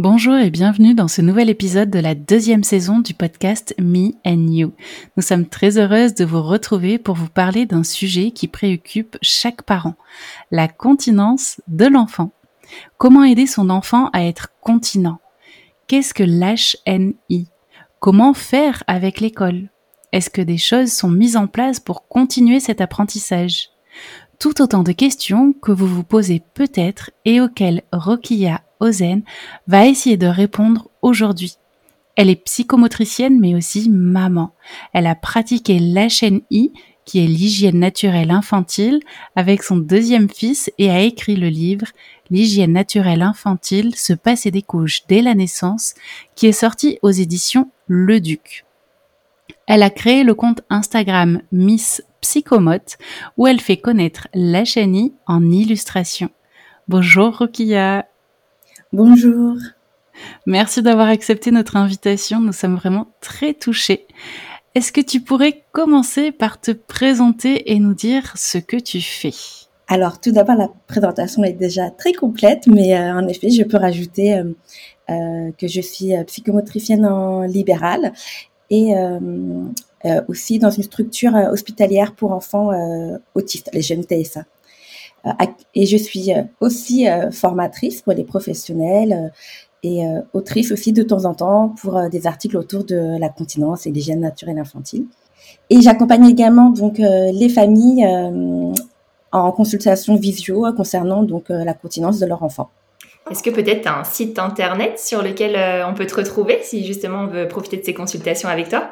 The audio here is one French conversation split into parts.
Bonjour et bienvenue dans ce nouvel épisode de la deuxième saison du podcast Me and You. Nous sommes très heureuses de vous retrouver pour vous parler d'un sujet qui préoccupe chaque parent, la continence de l'enfant. Comment aider son enfant à être continent? Qu'est-ce que l'HNI Comment faire avec l'école? Est-ce que des choses sont mises en place pour continuer cet apprentissage? Tout autant de questions que vous vous posez peut-être et auxquelles Rokia Ozen va essayer de répondre aujourd'hui. Elle est psychomotricienne mais aussi maman. Elle a pratiqué l'HNI, qui est l'hygiène naturelle infantile, avec son deuxième fils et a écrit le livre L'hygiène naturelle infantile, se passer des couches dès la naissance, qui est sorti aux éditions Le Duc. Elle a créé le compte Instagram Miss Psychomote, où elle fait connaître l'HNI en illustration. Bonjour Rokia. Bonjour. Merci d'avoir accepté notre invitation. Nous sommes vraiment très touchés. Est-ce que tu pourrais commencer par te présenter et nous dire ce que tu fais? Alors, tout d'abord, la présentation est déjà très complète, mais euh, en effet, je peux rajouter euh, euh, que je suis psychomotricienne en libéral et aussi dans une structure hospitalière pour enfants autistes, les jeunes TSA. Euh, et je suis euh, aussi euh, formatrice pour les professionnels et autrice aussi de temps en temps pour des articles autour de la continence et l'hygiène naturelle infantile. Et j'accompagne également donc les familles en consultation visio concernant donc la continence de leur enfant. Est-ce que peut-être tu as un site internet sur lequel on peut te retrouver si justement on veut profiter de ces consultations avec toi?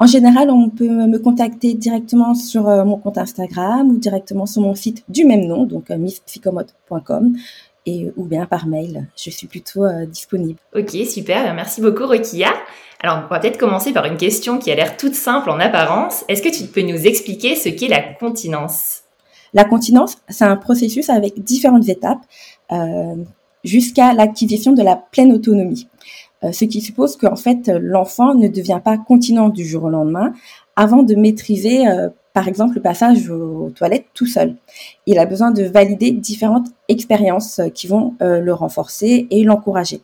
En général, on peut me contacter directement sur euh, mon compte Instagram ou directement sur mon site du même nom, donc euh, et ou bien par mail. Je suis plutôt euh, disponible. Ok, super. Merci beaucoup, Rokia. Alors, on va peut-être commencer par une question qui a l'air toute simple en apparence. Est-ce que tu peux nous expliquer ce qu'est la continence? La continence, c'est un processus avec différentes étapes jusqu'à l'acquisition de la pleine autonomie. Euh, ce qui suppose qu'en fait l'enfant ne devient pas continent du jour au lendemain avant de maîtriser euh, par exemple le passage aux toilettes tout seul. Il a besoin de valider différentes expériences euh, qui vont le renforcer et l'encourager.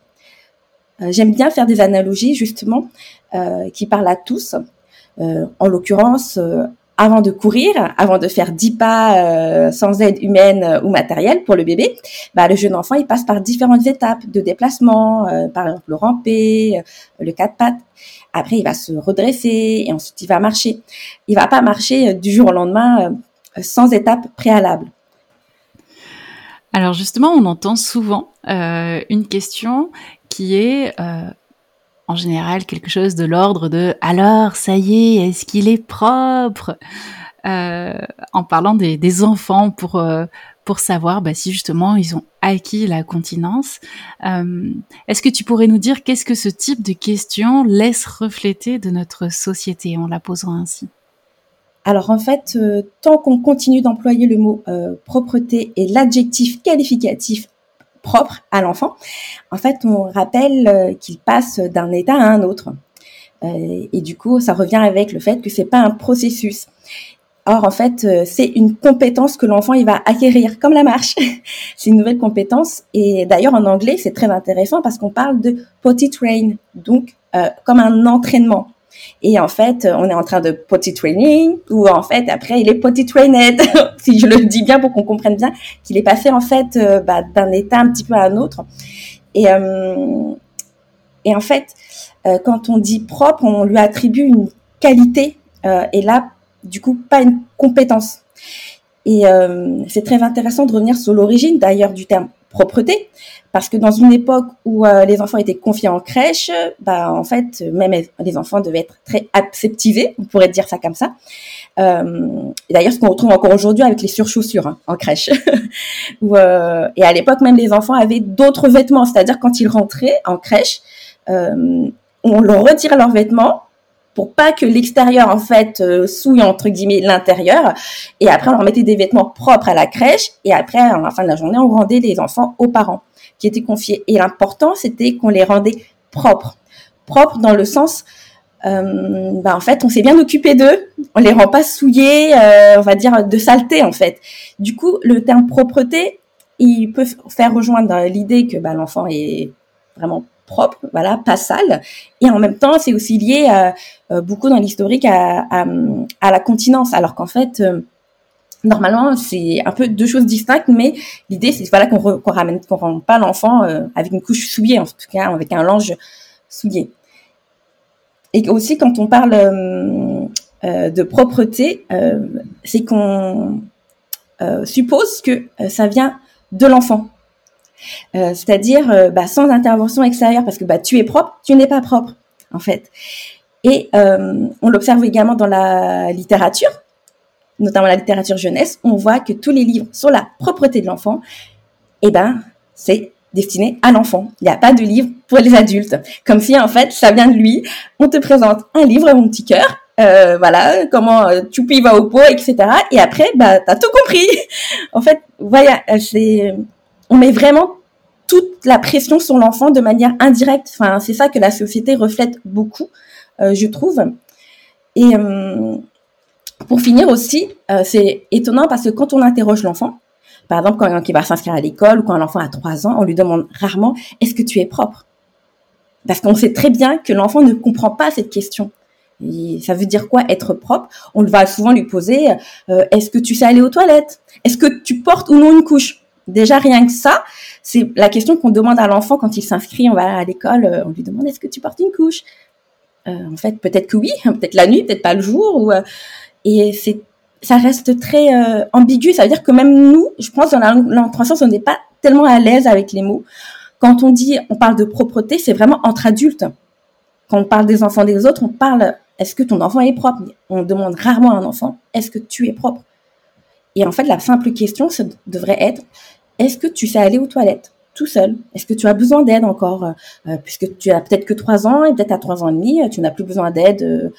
J'aime bien faire des analogies justement qui parlent à tous. en l'occurrence, avant de courir, avant de faire dix pas euh, sans aide humaine euh, ou matérielle pour le bébé, bah, le jeune enfant il passe par différentes étapes de déplacement, euh, par exemple le ramper, le quatre pattes. Après il va se redresser et ensuite il va marcher. Il va pas marcher du jour au lendemain sans étape préalable. Alors justement, on entend souvent une question qui est en général quelque chose de l'ordre de alors ça y est, est-ce qu'il est propre? Euh, En parlant des, enfants pour euh, pour savoir bah, si justement ils ont acquis la continence. Euh, est-ce que tu pourrais nous dire qu'est-ce que ce type de question laisse refléter de notre société en la posant ainsi? Alors en fait, tant qu'on continue d'employer le mot propreté et l'adjectif qualificatif propre à l'enfant, en fait, on rappelle euh, qu'il passe d'un état à un autre. Euh, et du coup, ça revient avec le fait que c'est pas un processus. Or, en fait, euh, c'est une compétence que l'enfant il va acquérir, comme la marche. c'est une nouvelle compétence. Et d'ailleurs, en anglais, c'est très intéressant parce qu'on parle de potty train, donc comme un entraînement. Et en fait, on est en train de potty training, ou en fait, après, il est potty trained, si je le dis bien pour qu'on comprenne bien, qu'il est passé en fait euh, bah, d'un état un petit peu à un autre. Et, euh, en fait, euh, quand on dit propre, on lui attribue une qualité, et là, du coup, pas une compétence. Et c'est très intéressant de revenir sur l'origine d'ailleurs du terme propreté, parce que dans une époque où euh, les enfants étaient confiés en crèche, bah en fait même les enfants devaient être très acceptivés, on pourrait dire ça comme ça. Euh, D'ailleurs, ce qu'on retrouve encore aujourd'hui avec les surchaussures hein, en crèche. euh, et à l'époque même les enfants avaient d'autres vêtements, c'est-à-dire quand ils rentraient en crèche, on leur retirait leurs vêtements pour pas que l'extérieur en fait euh, souille entre guillemets l'intérieur. Et après on leur des vêtements propres à la crèche. Et après à la fin de la journée on rendait les enfants aux parents qui étaient confiés. Et l'important c'était qu'on les rendait propres. Propres dans le sens euh, bah, en fait on s'est bien occupé d'eux. On les rend pas souillés euh, on va dire de saleté en fait. Du coup le terme propreté il peut faire rejoindre l'idée que bah, l'enfant est vraiment propre, voilà, pas sale. Et en même temps, c'est aussi lié euh, euh, beaucoup dans l'historique à, la continence, alors qu'en fait, euh, normalement, c'est un peu deux choses distinctes, mais l'idée, c'est voilà qu'on ramène, qu'on rend pas l'enfant avec une couche souillée, en tout cas, avec un linge souillé. Et aussi, quand on parle de propreté, c'est qu'on suppose que ça vient de l'enfant. Euh, c'est-à-dire euh, bah, sans intervention extérieure, parce que bah, tu es propre, tu n'es pas propre, en fait. Et euh, on l'observe également dans la littérature, notamment la littérature jeunesse, on voit que tous les livres sur la propreté de l'enfant, eh ben, c'est destiné à l'enfant. Il n'y a pas de livre pour les adultes. Comme si, en fait, ça vient de lui. On te présente un livre, mon petit cœur, voilà, comment euh, Choupi va au pot, etc. Et après, bah, t'as tout compris. en fait, voilà, c'est, on met vraiment toute la pression sur l'enfant de manière indirecte. Enfin, c'est ça que la société reflète beaucoup, euh, je trouve. Et euh, pour finir aussi, euh, c'est étonnant parce que quand on interroge l'enfant, par exemple quand il va s'inscrire à l'école ou quand l'enfant a 3 ans, on lui demande rarement est-ce que tu es propre? Parce qu'on sait très bien que l'enfant ne comprend pas cette question. Ça veut dire quoi être propre? On va souvent lui poser est-ce que tu sais aller aux toilettes? Est-ce que tu portes ou non une couche? Déjà rien que ça, c'est la question qu'on demande à l'enfant quand il s'inscrit, on va à l'école, euh, on lui demande est-ce que tu portes une couche? Euh, En fait, peut-être que oui, peut-être la nuit, peut-être pas le jour. Ou, euh, et c'est, ça reste très ambigu. Ça veut dire que même nous, je pense, dans la langue on n'est pas tellement à l'aise avec les mots. Quand on dit, on parle de propreté, c'est vraiment entre adultes. Quand on parle des enfants des autres, on parle est-ce que ton enfant est propre? On demande rarement à un enfant est-ce que tu es propre? Et en fait, la simple question ça devrait être est-ce que tu sais aller aux toilettes tout seul? Est-ce que tu as besoin d'aide encore euh, euh, Puisque tu as peut-être que trois ans et peut-être à trois ans et demi, euh, tu n'as plus besoin d'aide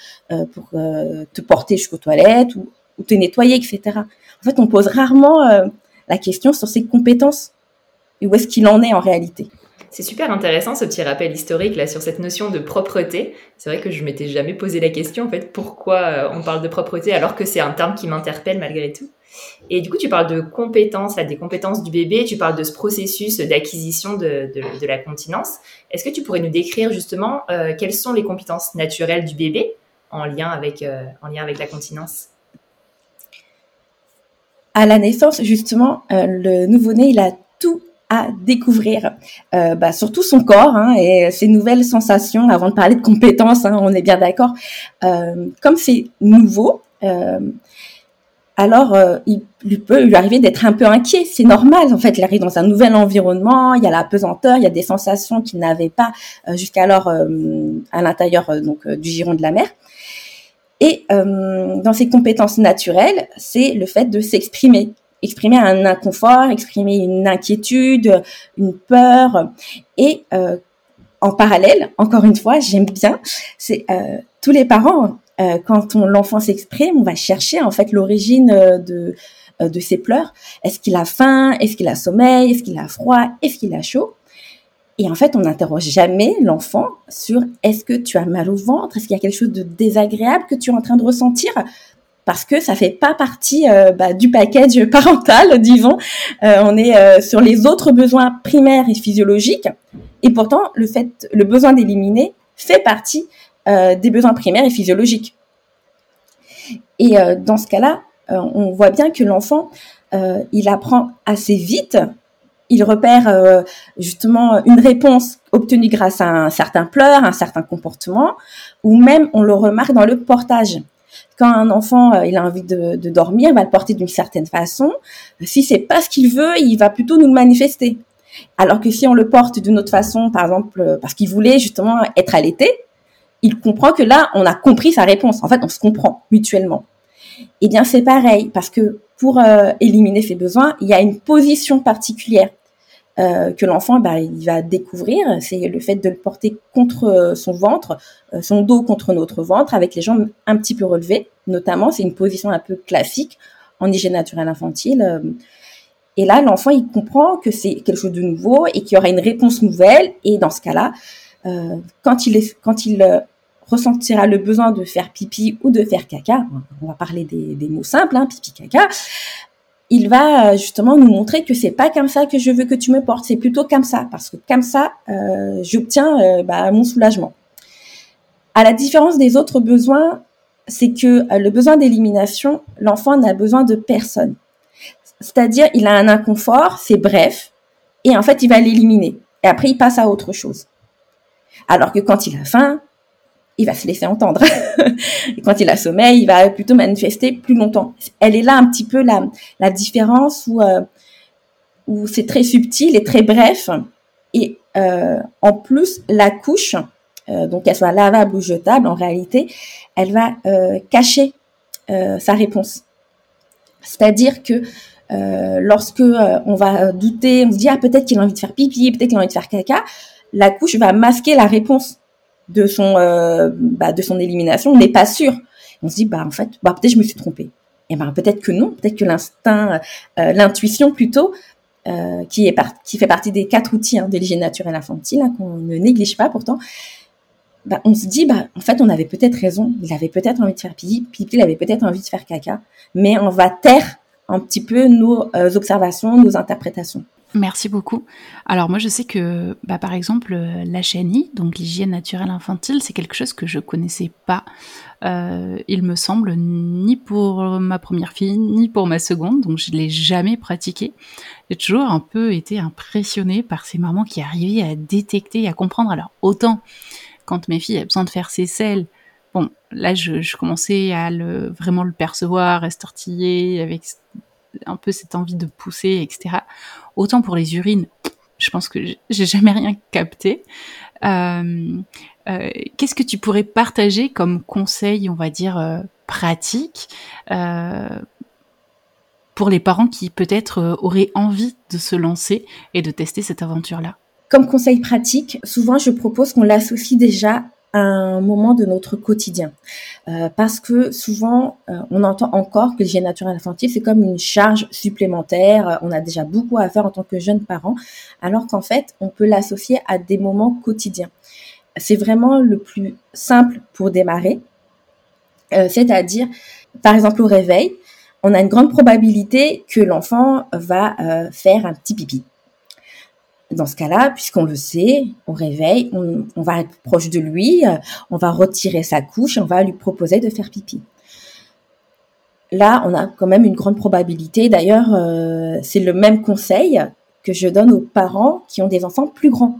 pour te porter jusqu'aux toilettes ou, te nettoyer, etc. En fait, on pose rarement la question sur ses compétences où est-ce qu'il en est en réalité. C'est super intéressant ce petit rappel historique là sur cette notion de propreté. C'est vrai que je m'étais jamais posé la question en fait pourquoi on parle de propreté alors que c'est un terme qui m'interpelle malgré tout. Et du coup, tu parles de compétences, des compétences du bébé, tu parles de ce processus d'acquisition de, la continence. Est-ce que tu pourrais nous décrire justement euh, quelles sont les compétences naturelles du bébé en lien avec, euh, en lien avec la continence? À la naissance, justement, euh, le nouveau-né, il a à découvrir, bah, surtout son corps hein, et ses nouvelles sensations. Avant de parler de compétences, hein, on est bien d'accord. comme c'est nouveau, alors euh, il peut lui arriver d'être un peu inquiet. C'est normal, en fait, il arrive dans un nouvel environnement, il y a la pesanteur, il y a des sensations qu'il n'avait pas euh, jusqu'alors euh, à l'intérieur donc du giron de la mer. Et dans ses compétences naturelles, c'est le fait de s'exprimer, exprimer un inconfort, exprimer une inquiétude, une peur. Et en parallèle, encore une fois, j'aime bien, c'est tous les parents euh, quand l'enfant s'exprime, on va chercher en fait l'origine euh, de euh, de ses pleurs. Est-ce qu'il a faim? Est-ce qu'il a sommeil? Est-ce qu'il a froid? Est-ce qu'il a chaud? Et en fait, on n'interroge jamais l'enfant sur est-ce que tu as mal au ventre? Est-ce qu'il y a quelque chose de désagréable que tu es en train de ressentir? Parce que ça fait pas partie euh, bah, du package parental, disons. Euh, on est euh, sur les autres besoins primaires et physiologiques, et pourtant le fait, le besoin d'éliminer fait partie des besoins primaires et physiologiques. Et dans ce cas-là, on voit bien que l'enfant, il apprend assez vite il repère justement une réponse obtenue grâce à un certain pleur, un certain comportement, ou même on le remarque dans le portage quand un enfant euh, il a envie de, dormir, il va le porter d'une certaine façon. Si c'est pas ce qu'il veut, il va plutôt nous le manifester. Alors que si on le porte d'une autre façon, par exemple euh, parce qu'il voulait justement être allaité, il comprend que là on a compris sa réponse. En fait, on se comprend mutuellement. Eh bien, c'est pareil parce que pour euh, éliminer ses besoins, il y a une position particulière. Euh, que l'enfant bah, il va découvrir, c'est le fait de le porter contre euh, son ventre, euh, son dos contre notre ventre, avec les jambes un petit peu relevées, notamment. C'est une position un peu classique en hygiène naturelle infantile. Et là, l'enfant, il comprend que c'est quelque chose de nouveau et qu'il y aura une réponse nouvelle. Et dans ce cas-là, quand il, est, quand il ressentira le besoin de faire pipi ou de faire caca, on va parler des, des mots simples, hein, pipi, caca, il va euh, justement nous montrer que c'est pas comme ça que je veux que tu me portes, c'est plutôt comme ça, parce que comme ça, euh, j'obtiens euh, bah, mon soulagement. À la différence des autres besoins, c'est que le besoin d'élimination, l'enfant n'a besoin de personne. C'est-à-dire, il a un inconfort, c'est bref, et en fait, il va l'éliminer. Et après, il passe à autre chose. Alors que quand il a faim, il va se laisser entendre. quand il a sommeil, il va plutôt manifester plus longtemps. Elle est là un petit peu la, la différence où, euh, où c'est très subtil et très bref. Et euh, en plus, la couche, euh, donc qu'elle soit lavable ou jetable, en réalité, elle va euh, cacher euh, sa réponse. C'est-à-dire que lorsque on va douter, on se dit ah peut-être qu'il a envie de faire pipi, peut-être qu'il a envie de faire caca, la couche va masquer la réponse de son euh, bah, de son élimination, on n'est pas sûr. On se dit bah en fait bah peut-être je me suis trompée. Et ben peut-être que non, peut-être que l'instinct, euh, l'intuition plutôt, euh, qui est qui fait partie des quatre outils hein, de l'hygiène naturelle infantile qu'on ne néglige pas pourtant. Bah, on se dit bah en fait on avait peut-être raison, il avait peut-être envie de faire pipi, pipi il avait peut-être envie de faire caca, mais on va taire un petit peu nos observations, nos interprétations. Merci beaucoup. Alors moi je sais que bah, par exemple la chenille, donc l'hygiène naturelle infantile, c'est quelque chose que je connaissais pas. Euh, il me semble ni pour ma première fille ni pour ma seconde, donc je l'ai jamais pratiqué. J'ai toujours un peu été impressionnée par ces mamans qui arrivaient à détecter, et à comprendre. Alors autant quand mes filles avaient besoin de faire ses selles, bon là je, commençais à le, vraiment le percevoir, à se tortiller avec un peu cette envie de pousser, etc. Autant pour les urines, je pense que j'ai jamais rien capté. Euh, euh, qu'est-ce que tu pourrais partager comme conseil, on va dire, euh, pratique pour les parents qui peut-être auraient envie de se lancer et de tester cette aventure-là? Comme conseil pratique, souvent je propose qu'on l'associe déjà un moment de notre quotidien. Euh, parce que souvent, euh, on entend encore que l'hygiène naturelle infantile, c'est comme une charge supplémentaire. On a déjà beaucoup à faire en tant que jeune parent, alors qu'en fait, on peut l'associer à des moments quotidiens. C'est vraiment le plus simple pour démarrer. Euh, c'est-à-dire, par exemple, au réveil, on a une grande probabilité que l'enfant va faire un petit pipi dans ce cas-là, puisqu'on le sait, au réveil, on, va être proche de lui, euh, on va retirer sa couche, on va lui proposer de faire pipi. Là, on a quand même une grande probabilité. D'ailleurs, euh, c'est le même conseil que je donne aux parents qui ont des enfants plus grands.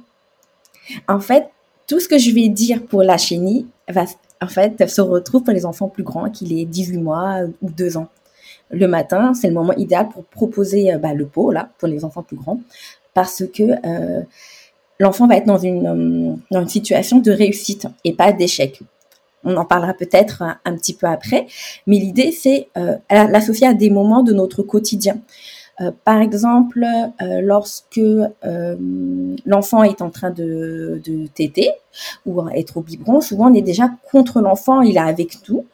En fait, tout ce que je vais dire pour la chenille va, en fait, se retrouve pour les enfants plus grands, qu'il ait 18 mois ou 2 ans. Le matin, c'est le moment idéal pour proposer euh, bah, le pot, là, pour les enfants plus grands, parce que euh, l'enfant va être dans une, euh, dans une situation de réussite et pas d'échec. On en parlera peut-être un, petit peu après, mais l'idée c'est euh, l'associer à des moments de notre quotidien. par exemple, lorsque l'enfant est en train de, de ou être au biberon, souvent on est déjà contre l'enfant, il est avec nous.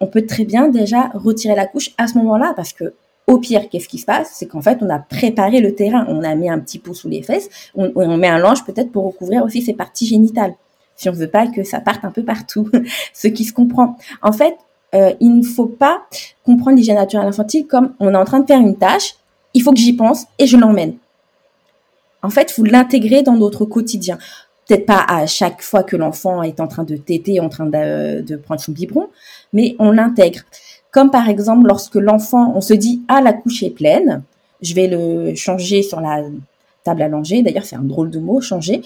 On peut très bien déjà retirer la couche à ce moment-là parce que au pire, qu'est-ce qui se passe? C'est qu'en fait, on a préparé le terrain. On a mis un petit pot sous les fesses. On, on met un linge peut-être pour recouvrir aussi ses parties génitales. Si on veut pas que ça parte un peu partout. Ce qui se comprend. En fait, euh, il ne faut pas comprendre l'hygiène naturelle infantile comme on est en train de faire une tâche, il faut que j'y pense et je l'emmène. En fait, vous l'intégrez dans notre quotidien. Peut-être pas à chaque fois que l'enfant est en train de téter, en train de, de prendre son biberon, mais on l'intègre. Comme par exemple lorsque l'enfant, on se dit ah la couche est pleine, je vais le changer sur la table langer. D'ailleurs, c'est un drôle de mot, changer.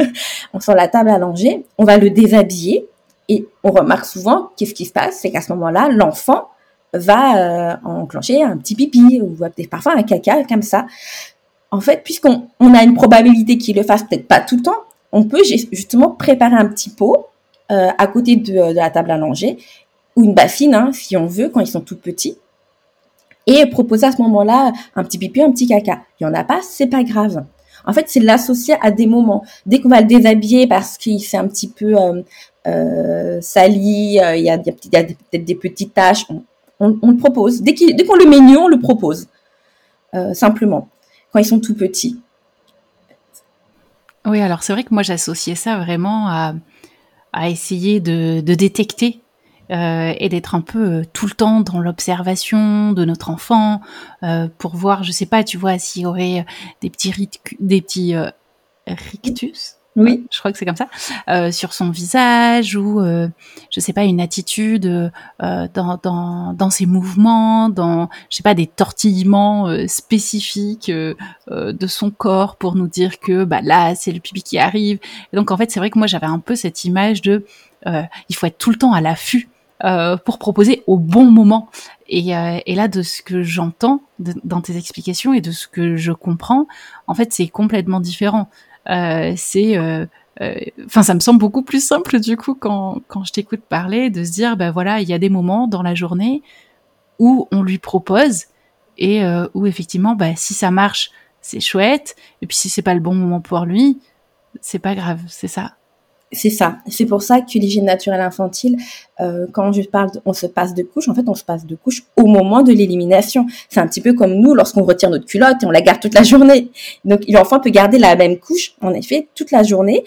sur la table langer, on va le déshabiller et on remarque souvent qu'est-ce qui se passe, c'est qu'à ce moment-là, l'enfant va euh, enclencher un petit pipi ou parfois un caca comme ça. En fait, puisqu'on on a une probabilité qu'il le fasse, peut-être pas tout le temps, on peut justement préparer un petit pot euh, à côté de, de, la table langer ou une bassine, hein, si on veut, quand ils sont tout petits et proposer à ce moment-là un petit pipi, un petit caca. Il y en a pas, c'est pas grave. En fait, c'est l'associer à des moments. Dès qu'on va le déshabiller parce qu'il s'est un petit peu euh, euh, sali, euh, il y a, peut-être des petites taches, on, le propose. Dès qu'on le met on le propose. Simplement, quand ils sont tout petits. Oui, alors c'est vrai que moi j'associais ça vraiment à, essayer de détecter euh, et d'être un peu euh, tout le temps dans l'observation de notre enfant euh, pour voir, je sais pas, tu vois, s'il y aurait des petits des petits rictus. Oui, je crois que c'est comme ça, euh, sur son visage ou euh, je sais pas une attitude euh, dans, dans, dans ses mouvements, dans je sais pas des tortillements spécifiques de son corps pour nous dire que bah là c'est le pipi qui arrive. Et donc en fait c'est vrai que moi j'avais un peu cette image de il faut être tout le temps à l'affût euh, pour proposer au bon moment. Et, euh, et là, de ce que j'entends dans tes explications et de ce que je comprends, en fait, c'est complètement différent. Euh, c'est euh, enfin ça me semble beaucoup plus simple du coup quand, quand je t'écoute parler de se dire ben voilà il y a des moments dans la journée où on lui propose et où effectivement bah si ça marche c'est chouette et puis si c'est pas le bon moment pour lui c'est pas grave c'est ça c'est ça. C'est pour ça que l'hygiène naturelle infantile, euh, quand je parle, on se passe de couche, en fait, on se passe de couche au moment de l'élimination. C'est un petit peu comme nous lorsqu'on retire notre culotte et on la garde toute la journée. Donc, l'enfant peut garder la même couche, en effet, toute la journée.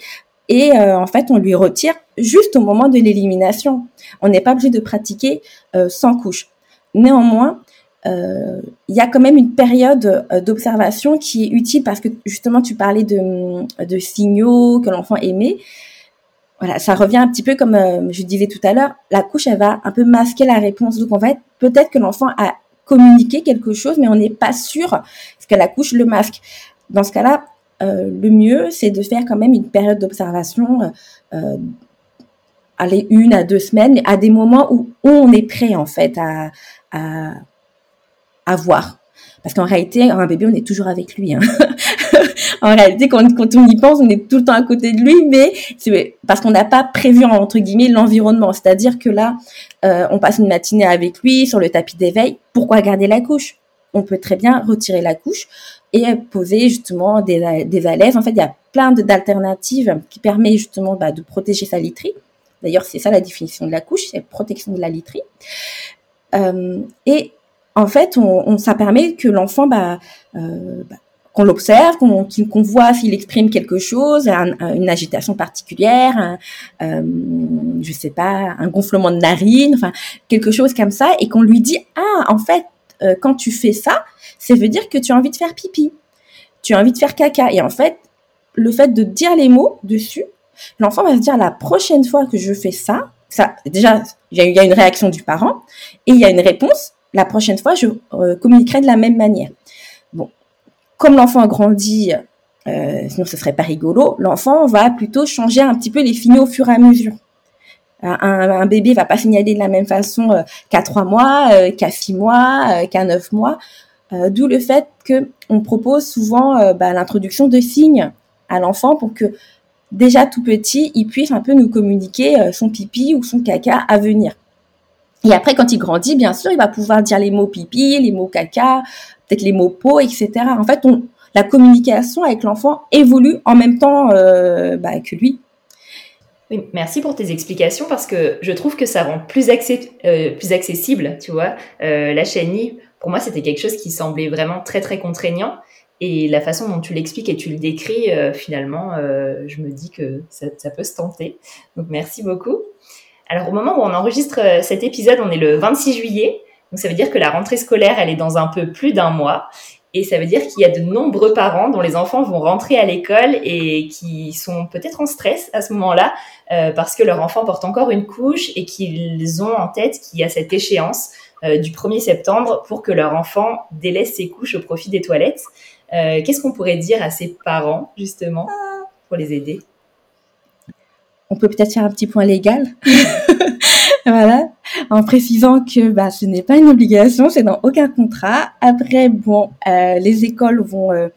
Et euh, en fait, on lui retire juste au moment de l'élimination. On n'est pas obligé de pratiquer euh, sans couche. Néanmoins, euh, il y a quand même une période euh, d'observation qui est utile parce que justement, tu parlais de, de signaux que l'enfant émet voilà, ça revient un petit peu comme euh, je disais tout à l'heure, la couche, elle va un peu masquer la réponse. Donc, en fait, peut-être que l'enfant a communiqué quelque chose, mais on n'est pas sûr que la couche le masque. Dans ce cas-là, euh, le mieux, c'est de faire quand même une période d'observation, euh, aller une à deux semaines, à des moments où, on est prêt, en fait, à, à, à voir. Parce qu'en réalité, un bébé, on est toujours avec lui. Hein. en réalité, quand, on y pense, on est tout le temps à côté de lui, mais c'est parce qu'on n'a pas prévu entre guillemets l'environnement. C'est-à-dire que là, euh, on passe une matinée avec lui sur le tapis d'éveil. Pourquoi garder la couche? On peut très bien retirer la couche et poser justement des, des En fait, il y a plein d'alternatives qui permettent justement bah, de protéger sa literie. D'ailleurs, c'est ça la définition de la couche, c'est protection de la literie. Euh, et en fait, ça permet que l'enfant bah, euh, bah qu'on l'observe, qu'on voit s'il exprime quelque chose, une agitation particulière, un, euh, je sais pas, un gonflement de narine, enfin quelque chose comme ça, et qu'on lui dit ah en fait euh, quand tu fais ça, ça veut dire que tu as envie de faire pipi, tu as envie de faire caca, et en fait le fait de dire les mots dessus, l'enfant va se dire la prochaine fois que je fais ça, ça déjà il y a une réaction du parent et il y a une réponse. La prochaine fois, je euh, communiquerai de la même manière. Comme l'enfant grandit, euh, sinon ce serait pas rigolo, l'enfant va plutôt changer un petit peu les signaux au fur et à mesure. Un, un bébé va pas signaler de la même façon euh, qu'à trois mois, euh, qu'à six mois, euh, qu'à neuf mois. D'où le fait que on propose souvent bah, l'introduction de signes à l'enfant pour que déjà tout petit, il puisse un peu nous communiquer son pipi ou son caca à venir. Et après, quand il grandit, bien sûr, il va pouvoir dire les mots pipi, les mots caca, peut-être les mots peau, etc. En fait, la communication avec l'enfant évolue en même temps euh, bah, que lui. Merci pour tes explications parce que je trouve que ça rend plus, euh, accessible, tu vois. Euh, la chaîne pour moi, c'était quelque chose qui semblait vraiment très, très contraignant. Et la façon dont tu l'expliques et tu le décris, finalement, je me dis que ça, peut se tenter. Donc, merci beaucoup. Alors au moment où on enregistre cet épisode, on est le 26 juillet, donc ça veut dire que la rentrée scolaire, elle est dans un peu plus d'un mois. Et ça veut dire qu'il y a de nombreux parents dont les enfants vont rentrer à l'école et qui sont peut-être en stress à ce moment-là euh, parce que leur enfant porte encore une couche et qu'ils ont en tête qu'il y a cette échéance euh, du 1er septembre pour que leur enfant délaisse ses couches au profit des toilettes. Euh, qu'est-ce qu'on pourrait dire à ces parents justement pour les aider? On peut peut-être faire un petit point légal. voilà, en précisant que bah, ce n'est pas une obligation, c'est dans aucun contrat. Après, bon, euh, les écoles vont euh,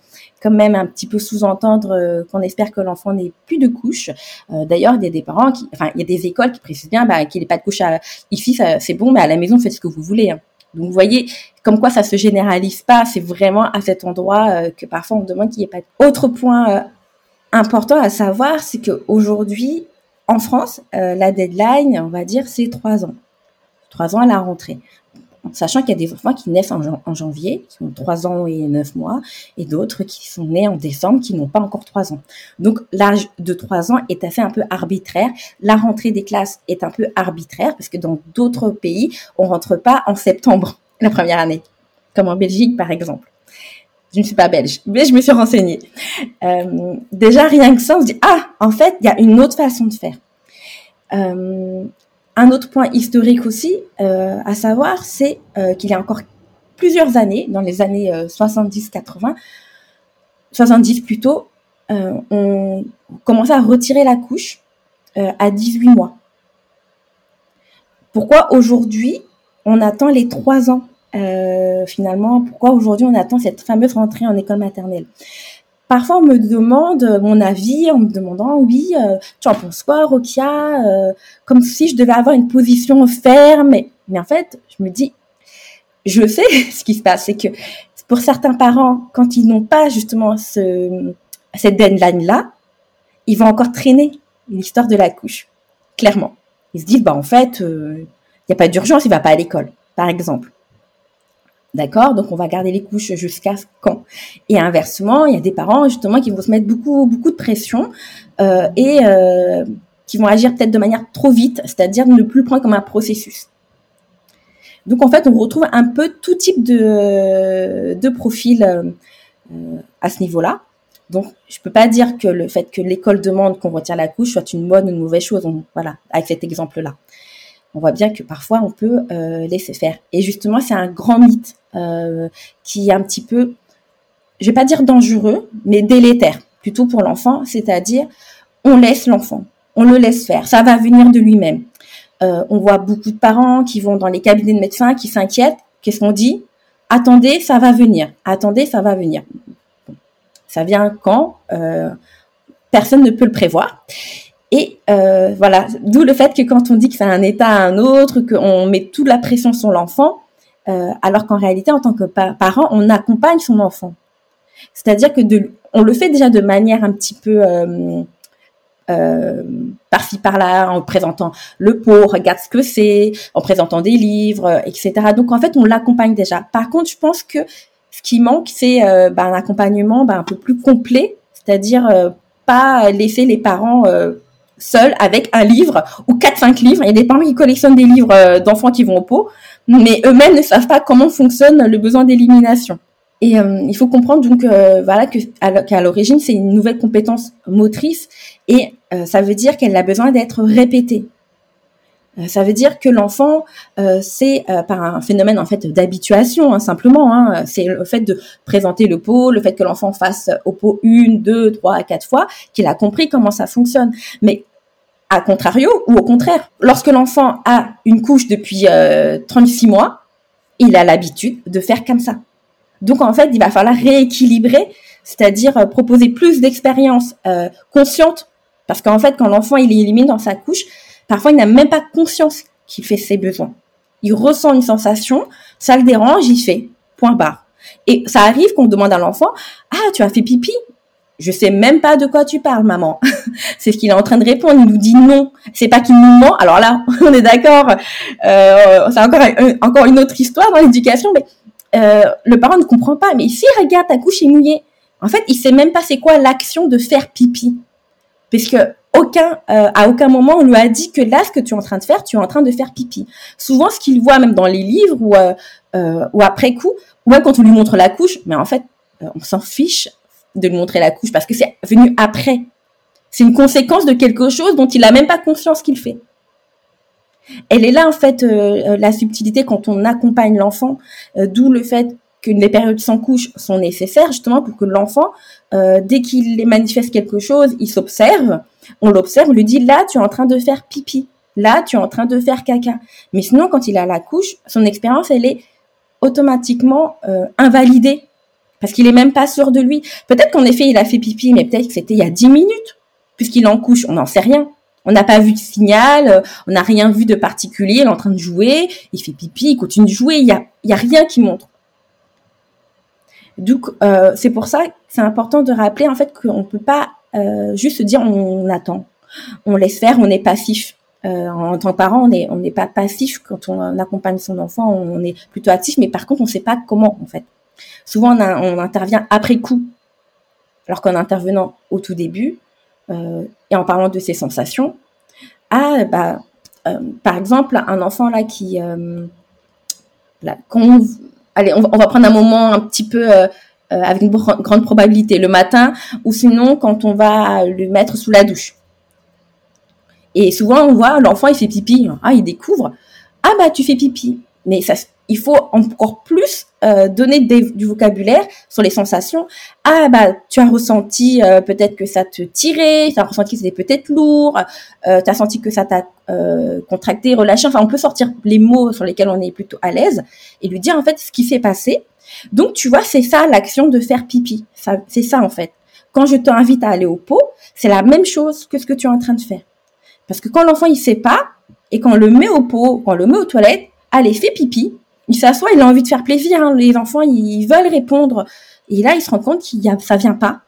quand même un petit peu sous-entendre euh, qu'on espère que l'enfant n'ait plus de couches. D'ailleurs, il y a des parents qui, enfin, il y a des écoles qui précisent bien bah, qu'il n'ait pas de couche ici, c'est bon, mais à la maison, faites ce que vous voulez. Hein. Donc, vous voyez, comme quoi ça se généralise pas. C'est vraiment à cet endroit que parfois on demande qu'il n'y ait pas. De... Autre point important à savoir, c'est qu'aujourd'hui, en France, euh, la deadline, on va dire, c'est trois ans. Trois ans à la rentrée. Sachant qu'il y a des enfants qui naissent en, janvier, qui ont trois ans et neuf mois, et d'autres qui sont nés en décembre, qui n'ont pas encore trois ans. Donc l'âge de trois ans est assez un peu arbitraire. La rentrée des classes est un peu arbitraire, parce que dans d'autres pays, on rentre pas en septembre, la première année, comme en Belgique par exemple je ne suis pas belge, mais je me suis renseignée. Euh, déjà, rien que ça, on se dit, ah, en fait, il y a une autre façon de faire. Euh, un autre point historique aussi euh, à savoir, c'est euh, qu'il y a encore plusieurs années, dans les années 70-80, 70 plutôt, on commençait à retirer la couche à 18 mois. Pourquoi aujourd'hui on attend les 3 ans? Euh, finalement, pourquoi aujourd'hui on attend cette fameuse rentrée en école maternelle? Parfois, on me demande mon avis en me demandant, oui, euh, tu en penses quoi, Rokia euh, Comme si je devais avoir une position ferme? Mais en fait, je me dis, je sais ce qui se passe, c'est que pour certains parents, quand ils n'ont pas justement ce, cette deadline-là, ils vont encore traîner l'histoire de la couche, clairement. Ils se disent, bah en fait, il n'y a pas d'urgence, il va pas à l'école, par exemple. D'accord? Donc on va garder les couches jusqu'à quand? Et inversement, il y a des parents justement qui vont se mettre beaucoup beaucoup de pression euh, et euh, qui vont agir peut-être de manière trop vite, c'est-à-dire ne plus prendre comme un processus. Donc en fait, on retrouve un peu tout type de de profil euh, à ce niveau-là. Donc je peux pas dire que le fait que l'école demande qu'on retire la couche soit une bonne ou une mauvaise chose. voilà, avec cet exemple-là on voit bien que parfois on peut euh, laisser faire. Et justement, c'est un grand mythe euh, qui est un petit peu, je vais pas dire dangereux, mais délétère plutôt pour l'enfant, c'est-à-dire on laisse l'enfant, on le laisse faire, ça va venir de lui-même. Euh, on voit beaucoup de parents qui vont dans les cabinets de médecins qui s'inquiètent. Qu'est-ce qu'on dit? Attendez, ça va venir. Attendez, ça va venir. Ça vient quand? Personne ne peut le prévoir. Et euh, voilà, d'où le fait que quand on dit que c'est un état à un autre, qu'on met toute la pression sur l'enfant, euh, alors qu'en réalité, en tant que parent, on accompagne son enfant. C'est-à-dire que de, on le fait déjà de manière un petit peu euh, euh, par-ci par-là, en présentant le pot, regarde ce que c'est, en présentant des livres, etc. Donc en fait, on l'accompagne déjà. Par contre, je pense que ce qui manque, c'est euh, ben, un accompagnement ben, un peu plus complet, c'est-à-dire euh, pas laisser les parents seul avec un livre ou quatre cinq livres. Il y a des parents qui collectionnent des livres euh, d'enfants qui vont au pot, mais eux-mêmes ne savent pas comment fonctionne le besoin d'élimination. Et euh, il faut comprendre donc euh, voilà que qu'à l'origine c'est une nouvelle compétence motrice et ça veut dire qu'elle a besoin d'être répétée. Ça veut dire que l'enfant, c'est par un phénomène en fait d'habituation, hein, simplement. Hein, c'est le fait de présenter le pot, le fait que l'enfant fasse au pot une, deux, trois, quatre fois, qu'il a compris comment ça fonctionne. Mais a contrario, ou au contraire, lorsque l'enfant a une couche depuis 36 euh, mois, il a l'habitude de faire comme ça. Donc en fait, il va falloir rééquilibrer, c'est-à-dire euh, proposer plus d'expériences euh, conscientes, parce qu'en fait, quand l'enfant il est éliminé dans sa couche, parfois il n'a même pas conscience qu'il fait ses besoins. Il ressent une sensation, ça le dérange, il fait point barre. Et ça arrive qu'on demande à l'enfant, ah tu as fait pipi, je sais même pas de quoi tu parles, maman. c'est ce qu'il est en train de répondre. Il nous dit non. C'est pas qu'il nous ment. Alors là, on est d'accord. Euh, c'est encore une autre histoire dans l'éducation, mais euh, le parent ne comprend pas. Mais si regarde ta couche est mouillée. En fait, il sait même pas c'est quoi l'action de faire pipi, puisque aucun, euh, aucun moment on lui a dit que là, ce que tu es en train de faire, tu es en train de faire pipi. Souvent, ce qu'il voit même dans les livres ou, euh, euh, ou après coup, ou même quand on lui montre la couche, mais en fait, on s'en fiche de lui montrer la couche parce que c'est venu après. C'est une conséquence de quelque chose dont il n'a même pas conscience qu'il fait. Elle est là en fait la subtilité quand on accompagne l'enfant, d'où le fait que les périodes sans couche sont nécessaires justement pour que l'enfant, dès qu'il manifeste quelque chose, il s'observe on l'observe, on lui dit là, tu es en train de faire pipi. Là, tu es en train de faire caca. Mais sinon, quand il a la couche, son expérience, elle est automatiquement euh, invalidée parce qu'il est même pas sûr de lui. Peut-être qu'en effet, il a fait pipi, mais peut-être que c'était il y a 10 minutes, puisqu'il en couche, on n'en sait rien. On n'a pas vu de signal, euh, on n'a rien vu de particulier, il est en train de jouer, il fait pipi, il continue de jouer, il y a, y a rien qui montre. Donc, euh, c'est pour ça que c'est important de rappeler en fait qu'on ne peut pas euh, juste dire on, attend, on laisse faire, on est passif. Euh, en tant que parent, on n'est on n'est pas passif quand on accompagne son enfant, on est plutôt actif, mais par contre, on ne sait pas comment en fait. Souvent, on, on intervient après coup, alors qu'en intervenant au tout début euh, et en parlant de ses sensations, ah bah euh, par exemple un enfant là qui euh, là, allez on, on, va prendre un moment un petit peu avec une grande probabilité le matin ou sinon quand on va le mettre sous la douche. Et souvent on voit l'enfant il fait pipi, ah il découvre, ah bah tu fais pipi. Mais ça, il faut encore plus euh, donner du vocabulaire sur les sensations. Ah bah tu as ressenti euh, peut-être que ça te tirait, tu as ressenti que c'était peut-être lourd, euh, tu as senti que ça t'a contracté, relâché. Enfin on peut sortir les mots sur lesquels on est plutôt à l'aise et lui dire en fait ce qui s'est passé donc, tu vois, c'est ça l'action de faire pipi. c'est ça, en fait. Quand je t'invite à aller au pot, c'est la même chose que ce que tu es en train de faire. Parce que quand l'enfant, il sait pas, et qu'on le met au pot, qu'on le met aux toilettes, allez, fais pipi. Il s'assoit, il a envie de faire plaisir. Hein. Les enfants, ils veulent répondre. Et là, il se rend compte qu'il y a, ça vient pas.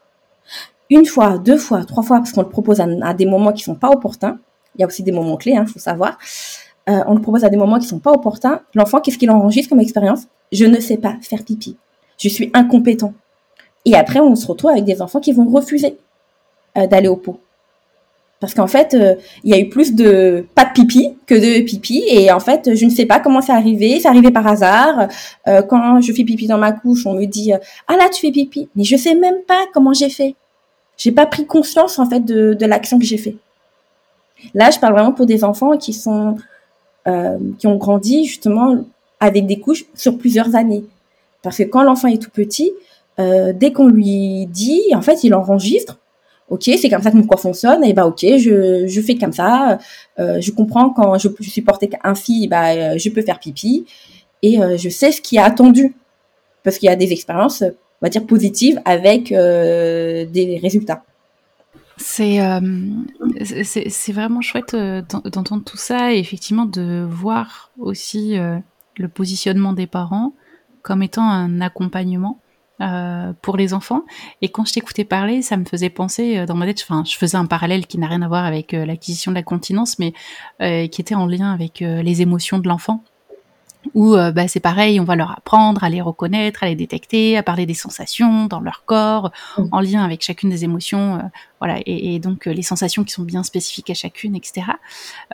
Une fois, deux fois, trois fois, parce qu'on le propose à, des moments qui sont pas opportuns. Il y a aussi des moments clés, hein, faut savoir. Euh, on le propose à des moments qui sont pas opportuns. L'enfant, qu'est-ce qu'il enregistre comme expérience? Je ne sais pas faire pipi. Je suis incompétent. Et après, on se retrouve avec des enfants qui vont refuser euh, d'aller au pot. Parce qu'en fait, euh, il y a eu plus de pas de pipi que de pipi. Et en fait, je ne sais pas comment c'est arrivé. C'est arrivé par hasard. Euh, quand je fais pipi dans ma couche, on me dit Ah là, tu fais pipi. Mais je sais même pas comment j'ai fait. J'ai pas pris conscience en fait de, l'action que j'ai fait. Là, je parle vraiment pour des enfants qui sont qui ont grandi justement avec des couches sur plusieurs années. Parce que quand l'enfant est tout petit, euh, dès qu'on lui dit, en fait, il enregistre. Ok, c'est comme ça que mon corps fonctionne. Et bah ok, je, je fais comme ça. Euh, je comprends quand je, je suis portée ainsi, bah euh, je peux faire pipi et euh, je sais ce qui est attendu parce qu'il y a des expériences, on va dire positives avec euh, des résultats. C'est c'est vraiment chouette d'entendre tout ça et effectivement de voir aussi le positionnement des parents comme étant un accompagnement euh, pour les enfants. Et quand je t'écoutais parler, ça me faisait penser euh, dans ma tête, enfin, je faisais un parallèle qui n'a rien à voir avec euh, l'acquisition de la continence, mais qui était en lien avec les émotions de l'enfant où euh, bah, c'est pareil, on va leur apprendre à les reconnaître, à les détecter, à parler des sensations dans leur corps, mm. en lien avec chacune des émotions, euh, voilà, et, donc euh, les sensations qui sont bien spécifiques à chacune, etc.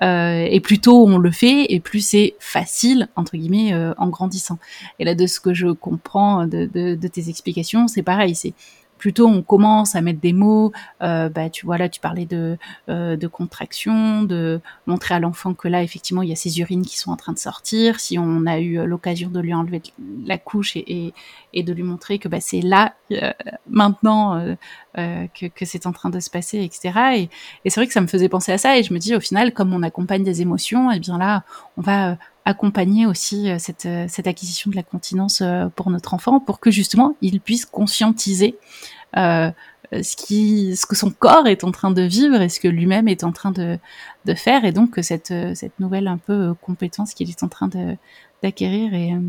et plus tôt on le fait, et plus c'est facile entre guillemets en grandissant. Et là, de ce que je comprends de, de, de tes explications, c'est pareil, c'est plutôt on commence à mettre des mots, euh, bah, tu vois là, tu parlais de, euh, de contraction, de montrer à l'enfant que là, effectivement, il y a ses urines qui sont en train de sortir. Si on a eu l'occasion de lui enlever la couche et, et, de lui montrer que bah, c'est là, euh, maintenant, euh, euh, que, c'est en train de se passer, etc. Et, et c'est vrai que ça me faisait penser à ça. Et je me dis, au final, comme on accompagne des émotions, et eh bien là, on va accompagner aussi cette, cette acquisition de la continence pour notre enfant, pour que justement, il puisse conscientiser euh, ce, qui, ce que son corps est en train de vivre et ce que lui-même est en train de, de faire, et donc cette, cette nouvelle un peu euh, compétence qu'il est en train d'acquérir. Et, euh,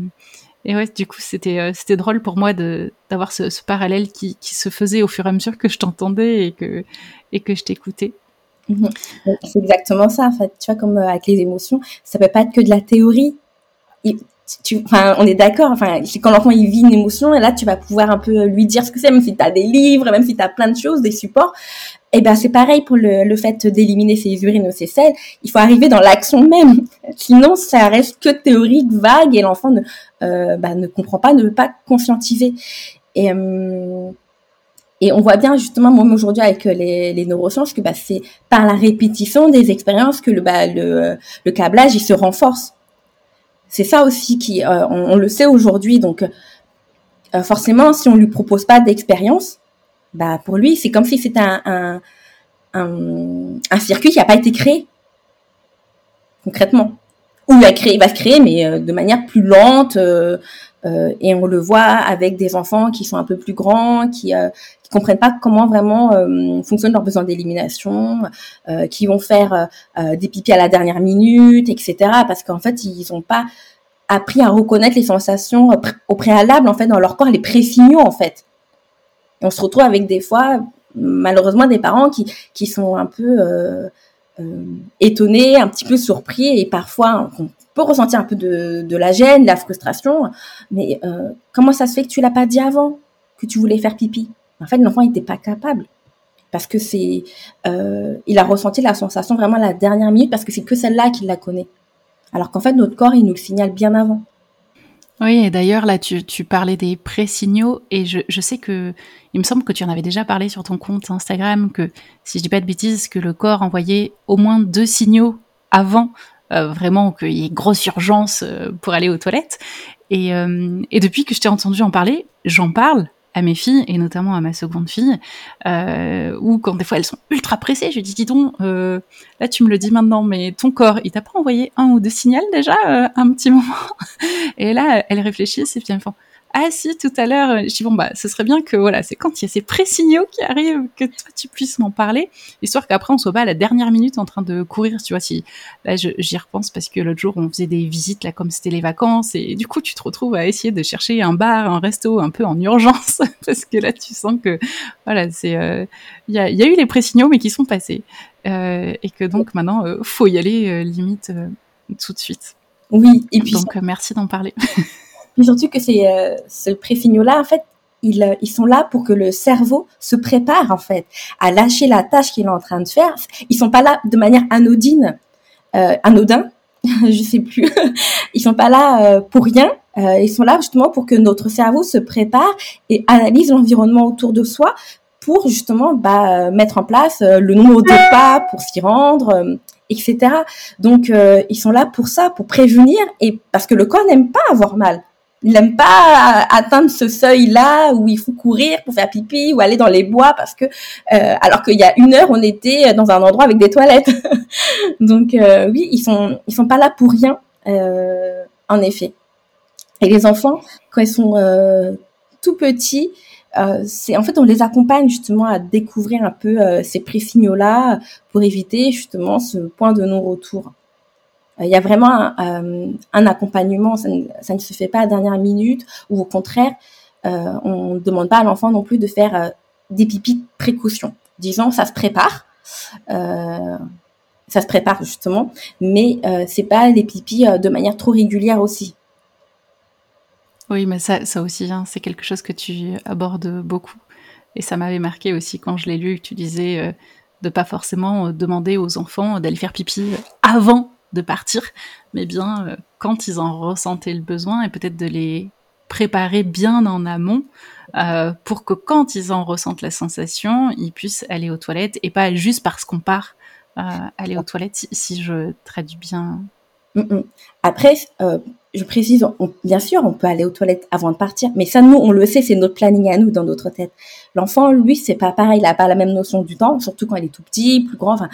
et ouais, du coup, c'était c'était drôle pour moi de d'avoir ce, ce, parallèle qui, qui se faisait au fur et à mesure que je t'entendais et que et que je t'écoutais. Mhm. C'est exactement ça, en. Tu vois, comme avec les émotions, ça peut pas être que de la théorie tu, enfin, on est d'accord. Enfin, quand l'enfant vit une émotion et là tu vas pouvoir un peu lui dire ce que c'est, même si tu as des livres, même si tu as plein de choses, des supports. eh ben c'est pareil pour le, le fait d'éliminer ses urines ou ses selles. Il faut arriver dans l'action même. Sinon, ça reste que théorique, vague, et l'enfant ne, euh, bah, ne comprend pas, ne veut pas conscientiser. Et, euh, et on voit bien justement, moi aujourd'hui avec les, les neurosciences, que bah, c'est par la répétition des expériences que le, bah, le, le câblage il se renforce. C'est ça aussi qui, euh, on, le sait aujourd'hui. Donc euh, forcément, si on lui propose pas d'expérience, bah pour lui c'est comme si c'était un, un, un, circuit qui n'a pas été créé concrètement. Ou il, a créé, il va se créer, mais euh, de manière plus lente. Euh, euh, et on le voit avec des enfants qui sont un peu plus grands, qui euh, comprennent pas comment vraiment euh, fonctionnent leurs besoins d'élimination, euh, qui vont faire des pipis à la dernière minute, etc. Parce qu'en fait, ils n'ont pas appris à reconnaître les sensations au préalable en fait dans leur corps, les présignaux en fait. On se retrouve avec des fois, malheureusement, des parents qui sont un peu étonnés, un petit peu surpris et parfois peut ressentir un peu de, la gêne, de la frustration, mais euh, comment ça se fait que tu l'as pas dit avant que tu voulais faire pipi? En fait, l'enfant n'était pas capable parce que c'est, euh, il a ressenti la sensation vraiment à la dernière minute parce que c'est que celle-là qu'il la connaît. Alors qu'en fait, notre corps, il nous le signale bien avant. Oui, et d'ailleurs, là, tu, tu parlais des pré-signaux, et je, sais que, il me semble que tu en avais déjà parlé sur ton compte Instagram, que, si je dis pas de bêtises, que le corps envoyait au moins deux signaux avant euh, vraiment qu'il y ait grosse urgence euh, pour aller aux toilettes. Et, et depuis que je t'ai entendu en parler, j'en parle à mes filles et notamment à ma seconde fille, euh, où quand des fois elles sont ultra pressées, je dis dis donc, euh, là tu me le dis maintenant, mais ton corps, il t'a pas envoyé un ou deux signaux déjà euh, un petit moment? Et là, elles réfléchissent et puis elles ah si tout à l'heure je dis bon bah ce serait bien que voilà c'est quand il y a ces pré-signaux qui arrivent que toi tu puisses m'en parler histoire qu'après on soit pas à la dernière minute en train de courir tu vois si là j'y repense parce que l'autre jour on faisait des visites là comme c'était les vacances et du coup tu te retrouves à essayer de chercher un bar un resto un peu en urgence parce que là tu sens que voilà c'est euh, il y, a, y, a, eu les pré-signaux mais qui sont passés. Euh, et que donc maintenant euh, faut y aller euh, limite euh, tout de suite. Oui et puis donc merci d'en parler Mais surtout que c'est euh, ce préfignaux-là, en fait, ils, euh, ils sont là pour que le cerveau se prépare, en fait, à lâcher la tâche qu'il est en train de faire. Ils sont pas là de manière anodine, euh, anodin, je sais plus. ils sont pas là euh, pour rien. Euh, ils sont là justement pour que notre cerveau se prépare et analyse l'environnement autour de soi pour justement bah, mettre en place le nombre de pas pour s'y rendre, etc. Donc ils sont là pour ça, pour prévenir et parce que le corps n'aime pas avoir mal il n'aime pas atteindre ce seuil-là où il faut courir pour faire pipi ou aller dans les bois parce que euh, alors qu'il y a une heure on était dans un endroit avec des toilettes. Donc euh, oui, ils sont ils sont pas là pour rien euh, en effet. Et les enfants quand ils sont euh, tout petits, euh, c'est en fait on les accompagne justement à découvrir un peu ces pré-signaux-là pour éviter justement ce point de non-retour. Euh, il y a vraiment un, euh, accompagnement, ça ne, se fait pas à dernière minute, ou au contraire, euh, on ne demande pas à l'enfant non plus de faire des pipis de précaution. Disons, ça se prépare, ça se prépare justement, mais euh, c'est pas des pipis de manière trop régulière aussi. Oui, mais ça, ça aussi, hein, c'est quelque chose que tu abordes beaucoup. Et ça m'avait marqué aussi quand je l'ai lu, tu disais euh, de pas forcément demander aux enfants d'aller faire pipi avant de partir, mais bien euh, quand ils en ressentaient le besoin et peut-être de les préparer bien en amont euh, pour que quand ils en ressentent la sensation, ils puissent aller aux toilettes et pas juste parce qu'on part euh, aller aux toilettes, si, je traduis bien. Mm -mm. Après, je précise, bien sûr, on peut aller aux toilettes avant de partir, mais ça, nous, on le sait, c'est notre planning à nous dans notre tête. L'enfant, lui, c'est pas pareil, il a pas la même notion du temps, surtout quand il est tout petit, plus grand. Enfin,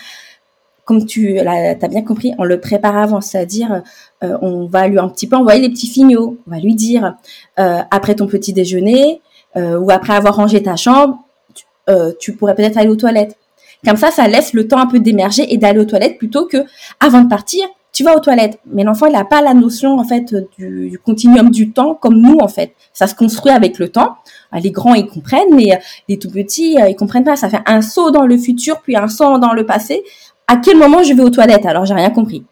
comme tu as bien compris, on le prépare avant, c'est-à-dire euh, on va lui un petit peu envoyer les petits signaux. On va lui dire euh, après ton petit déjeuner euh, ou après avoir rangé ta chambre, tu, pourrais peut-être aller aux toilettes. Comme ça, ça laisse le temps un peu d'émerger et d'aller aux toilettes plutôt que avant de partir, tu vas aux toilettes. Mais l'enfant, il n'a pas la notion en fait du, du, continuum du temps comme nous en fait. Ça se construit avec le temps. Les grands ils comprennent, mais les tout petits ils comprennent pas. Ça fait un saut dans le futur puis un saut dans le passé à quel moment je vais aux toilettes? Alors, j'ai rien compris.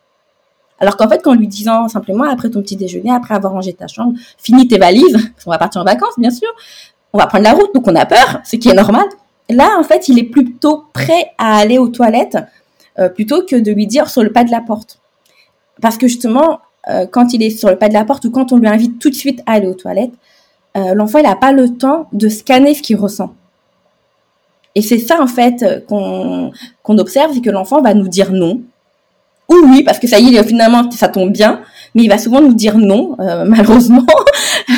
Alors qu'en fait, qu'en lui disant simplement, après ton petit déjeuner, après avoir rangé ta chambre, finis tes valises, on va partir en vacances, bien sûr, on va prendre la route, donc on a peur, ce qui est normal. là, en fait, il est plutôt prêt à aller aux toilettes euh, plutôt que de lui dire sur le pas de la porte. Parce que justement, euh, quand il est sur le pas de la porte ou quand on lui invite tout de suite à aller aux toilettes, euh, l'enfant, il n'a pas le temps de scanner ce qu'il ressent. Et c'est ça, en fait, qu'on qu'on observe, c'est que l'enfant va nous dire non. Ou oui, parce que ça y est, finalement, ça tombe bien mais il va souvent nous dire non, euh, malheureusement,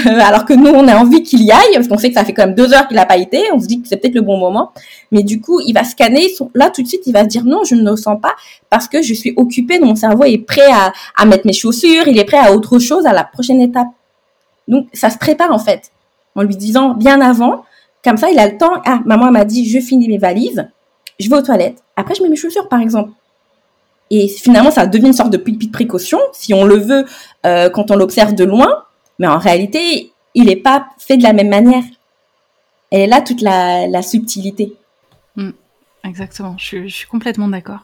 alors que nous, on a envie qu'il y aille, parce qu'on sait que ça fait quand même deux heures qu'il n'a pas été, on se dit que c'est peut-être le bon moment, mais du coup, il va scanner, là, tout de suite, il va se dire non, je ne le sens pas, parce que je suis occupée, mon cerveau est prêt à, à mettre mes chaussures, il est prêt à autre chose, à la prochaine étape. Donc, ça se prépare, en fait, en lui disant bien avant, comme ça, il a le temps, ah, maman m'a dit, je finis mes valises, je vais aux toilettes, après, je mets mes chaussures, par exemple. Et finalement, ça devient une sorte de petite précaution, si on le veut, euh, quand on l'observe de loin. Mais en réalité, il n'est pas fait de la même manière. Elle est là toute la, subtilité. Mm. exactement, je, suis complètement d'accord.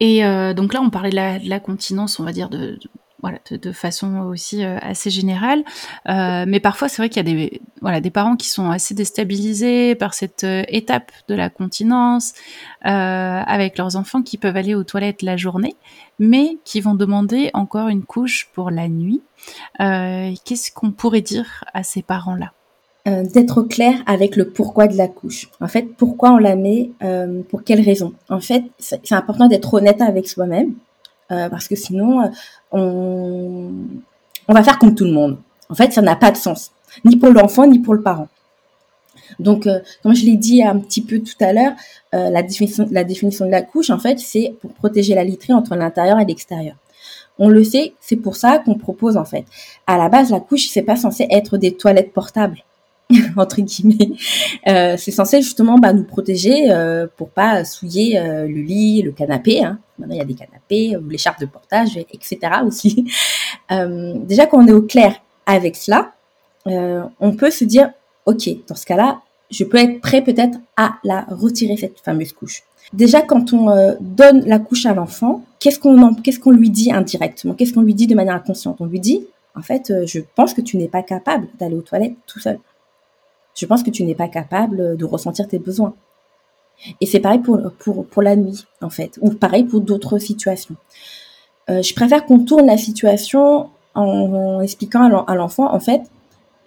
Et euh, donc là, on parlait de la, de la, continence, on va dire, de, voilà, de, façon aussi euh, assez générale. Euh, mais parfois, c'est vrai qu'il y a des, voilà, des parents qui sont assez déstabilisés par cette euh, étape de la continence, avec leurs enfants qui peuvent aller aux toilettes la journée, mais qui vont demander encore une couche pour la nuit. Qu'est-ce qu'on pourrait dire à ces parents-là? D'être clair avec le pourquoi de la couche. En fait, pourquoi on la met, pour quelles raisons. En fait, c'est important d'être honnête avec soi-même. Euh, parce que sinon, euh, on, on va faire comme tout le monde. En fait, ça n'a pas de sens, ni pour l'enfant, ni pour le parent. Donc, euh, comme je l'ai dit un petit peu tout à l'heure, la, définition, la définition de la couche, en fait, c'est pour protéger la literie entre l'intérieur et l'extérieur. On le sait, c'est pour ça qu'on propose, en fait. À la base, la couche, c'est pas censé être des toilettes portables. entre guillemets. Euh, c'est censé justement bah, nous protéger euh, pour pas souiller euh, le lit, le canapé. Hein. Maintenant, il y a des canapés, ou l'écharpe de portage, etc. aussi. Euh, déjà, quand on est au clair avec cela, on peut se dire, ok, dans ce cas-là, je peux être prêt peut-être à la retirer cette fameuse couche. Déjà, quand on donne la couche à l'enfant, qu'est-ce qu'on qu'est-ce qu'on lui dit indirectement? Qu'est-ce qu'on lui dit de manière inconsciente? On lui dit, en fait, je pense que tu n'es pas capable d'aller aux toilettes tout seul je pense que tu n'es pas capable de ressentir tes besoins. Et c'est pareil pour, pour, la nuit, en fait, ou pareil pour d'autres situations. Euh, je préfère qu'on tourne la situation en, expliquant à l'enfant, en fait,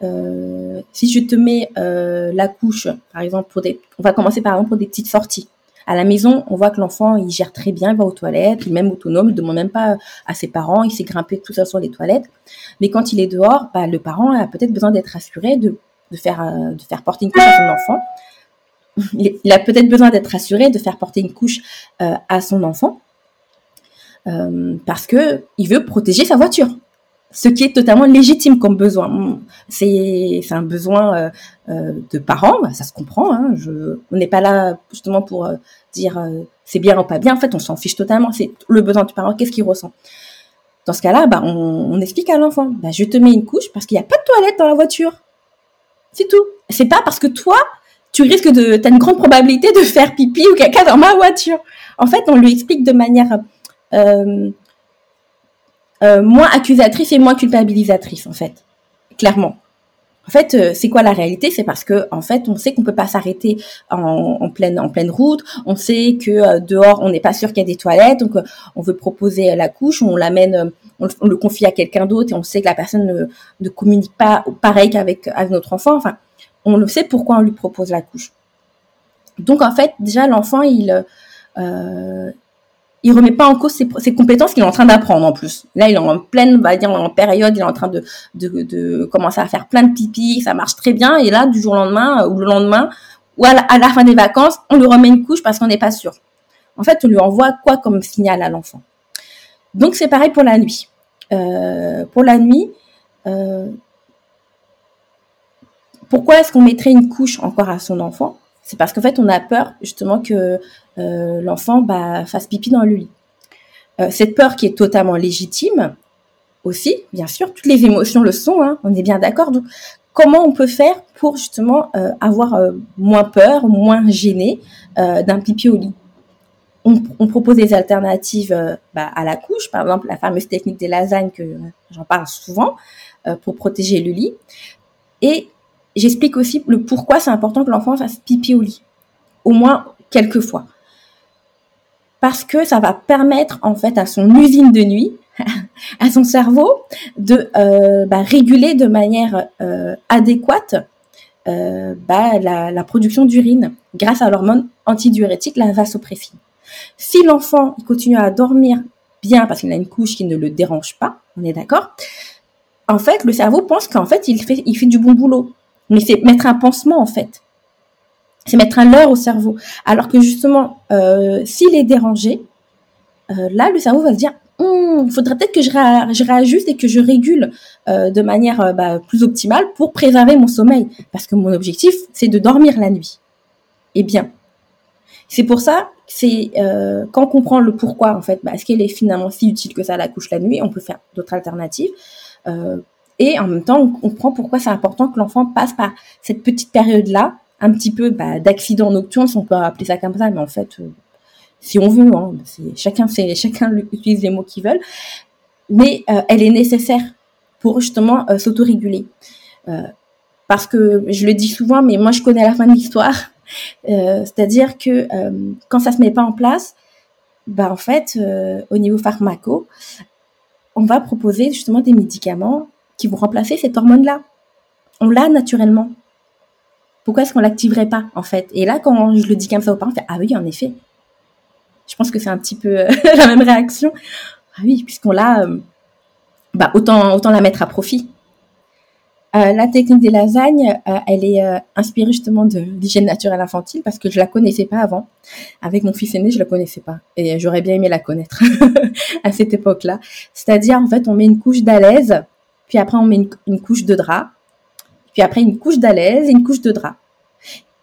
euh, si je te mets euh, la couche, par exemple, pour des, on va commencer par exemple pour des petites sorties. À la maison, on voit que l'enfant, il gère très bien, il va aux toilettes, il est même autonome, il ne demande même pas à ses parents, il s'est grimpé tout ça sur les toilettes. Mais quand il est dehors, bah, le parent a peut-être besoin d'être assuré de de faire, euh, de faire porter une couche à son enfant. Il a peut-être besoin d'être rassuré, de faire porter une couche euh, à son enfant, euh, parce que il veut protéger sa voiture, ce qui est totalement légitime comme besoin. C'est un besoin de parents, bah, ça se comprend. Hein, on n'est pas là justement pour dire c'est bien ou pas bien. En fait, on s'en fiche totalement. C'est le besoin du parent. Qu'est-ce qu'il ressent? Dans ce cas-là, bah, on, on, explique à l'enfant. Bah, je te mets une couche parce qu'il n'y a pas de toilette dans la voiture. C'est tout. C'est pas parce que toi, tu risques de, t'as une grande probabilité de faire pipi ou caca dans ma voiture. En fait, on lui explique de manière euh, euh, moins accusatrice et moins culpabilisatrice, en fait, clairement. En fait, euh, c'est quoi la réalité? C'est parce que, en fait, on sait qu'on peut pas s'arrêter en, pleine en pleine route. On sait que dehors, on n'est pas sûr qu'il y a des toilettes, donc on veut proposer la couche, on l'amène on, le confie à quelqu'un d'autre et on sait que la personne ne, communique pas pareil qu'avec avec notre enfant. Enfin, on le sait pourquoi on lui propose la couche. Donc en fait, déjà l'enfant, il euh, il remet pas en cause ses, compétences qu'il est en train d'apprendre en plus. Là, il est en pleine, on va dire, en période, il est en train de, de, commencer à faire plein de pipi, ça marche très bien. Et là, du jour au lendemain, ou le lendemain, ou à la, fin des vacances, on lui remet une couche parce qu'on n'est pas sûr. En fait, on lui envoie quoi comme signal à l'enfant? Donc c'est pareil pour la nuit. Euh, pour la nuit, euh, pourquoi est-ce qu'on mettrait une couche encore à son enfant? C'est parce qu'en fait, on a peur justement que euh, l'enfant bah, fasse pipi dans le lit. cette peur qui est totalement légitime aussi, bien sûr, toutes les émotions le sont, hein, on est bien d'accord. Donc, comment on peut faire pour justement avoir moins peur, moins gêné d'un pipi au lit? On, propose des alternatives euh, bah, à la couche, par exemple la fameuse technique des lasagnes que j'en parle souvent euh, pour protéger le lit. Et j'explique aussi le pourquoi c'est important que l'enfant fasse pipi au lit. au moins quelques fois. Parce que ça va permettre en fait à son usine de nuit, à son cerveau, de euh, bah, réguler de manière euh, adéquate euh, bah, la, la, production d'urine grâce à l'hormone antidiurétique, la vasopressine. Si l'enfant continue à dormir bien parce qu'il a une couche qui ne le dérange pas, on est d'accord En fait, le cerveau pense qu'en fait, il fait, il fait du bon boulot. Mais c'est mettre un pansement, en fait. C'est mettre un leurre au cerveau. Alors que justement, euh, s'il est dérangé, euh, là, le cerveau va se dire, il hum, faudrait peut-être que je, réajuste et que je régule euh, de manière bah, plus optimale pour préserver mon sommeil. Parce que mon objectif, c'est de dormir la nuit. Et bien. C'est pour ça c'est quand on comprend le pourquoi en fait, bah, est-ce qu'elle est finalement si utile que ça la couche la nuit On peut faire d'autres alternatives. Et en même temps, on comprend pourquoi c'est important que l'enfant passe par cette petite période-là, un petit peu bah, d'accident nocturne, si on peut appeler ça comme ça, mais en fait, euh, si on veut, hein, chacun utilise les mots qu'ils veulent, mais euh, elle est nécessaire pour justement euh, s'autoréguler. parce que je le dis souvent, mais moi je connais la fin de l'histoire. C'est-à-dire que quand ça se met pas en place, bah en fait, au niveau pharmaco, on va proposer justement des médicaments qui vont remplacer cette hormone-là. On l'a naturellement. Pourquoi est-ce qu'on l'activerait pas en fait? Et là, quand je le dis comme ça aux parents, on fait ah oui, en effet. Je pense que c'est un petit peu la même réaction. Ah oui, puisqu'on l'a, bah autant autant la mettre à profit. Euh, la technique des lasagnes, euh, elle est euh, inspirée justement de l'hygiène naturelle infantile parce que je la connaissais pas avant. Avec mon fils aîné, je la connaissais pas et j'aurais bien aimé la connaître à cette époque-là. C'est-à-dire en fait, on met une couche d'alaise, puis après on met une, couche de drap, puis après une couche d'alaise et une couche de drap.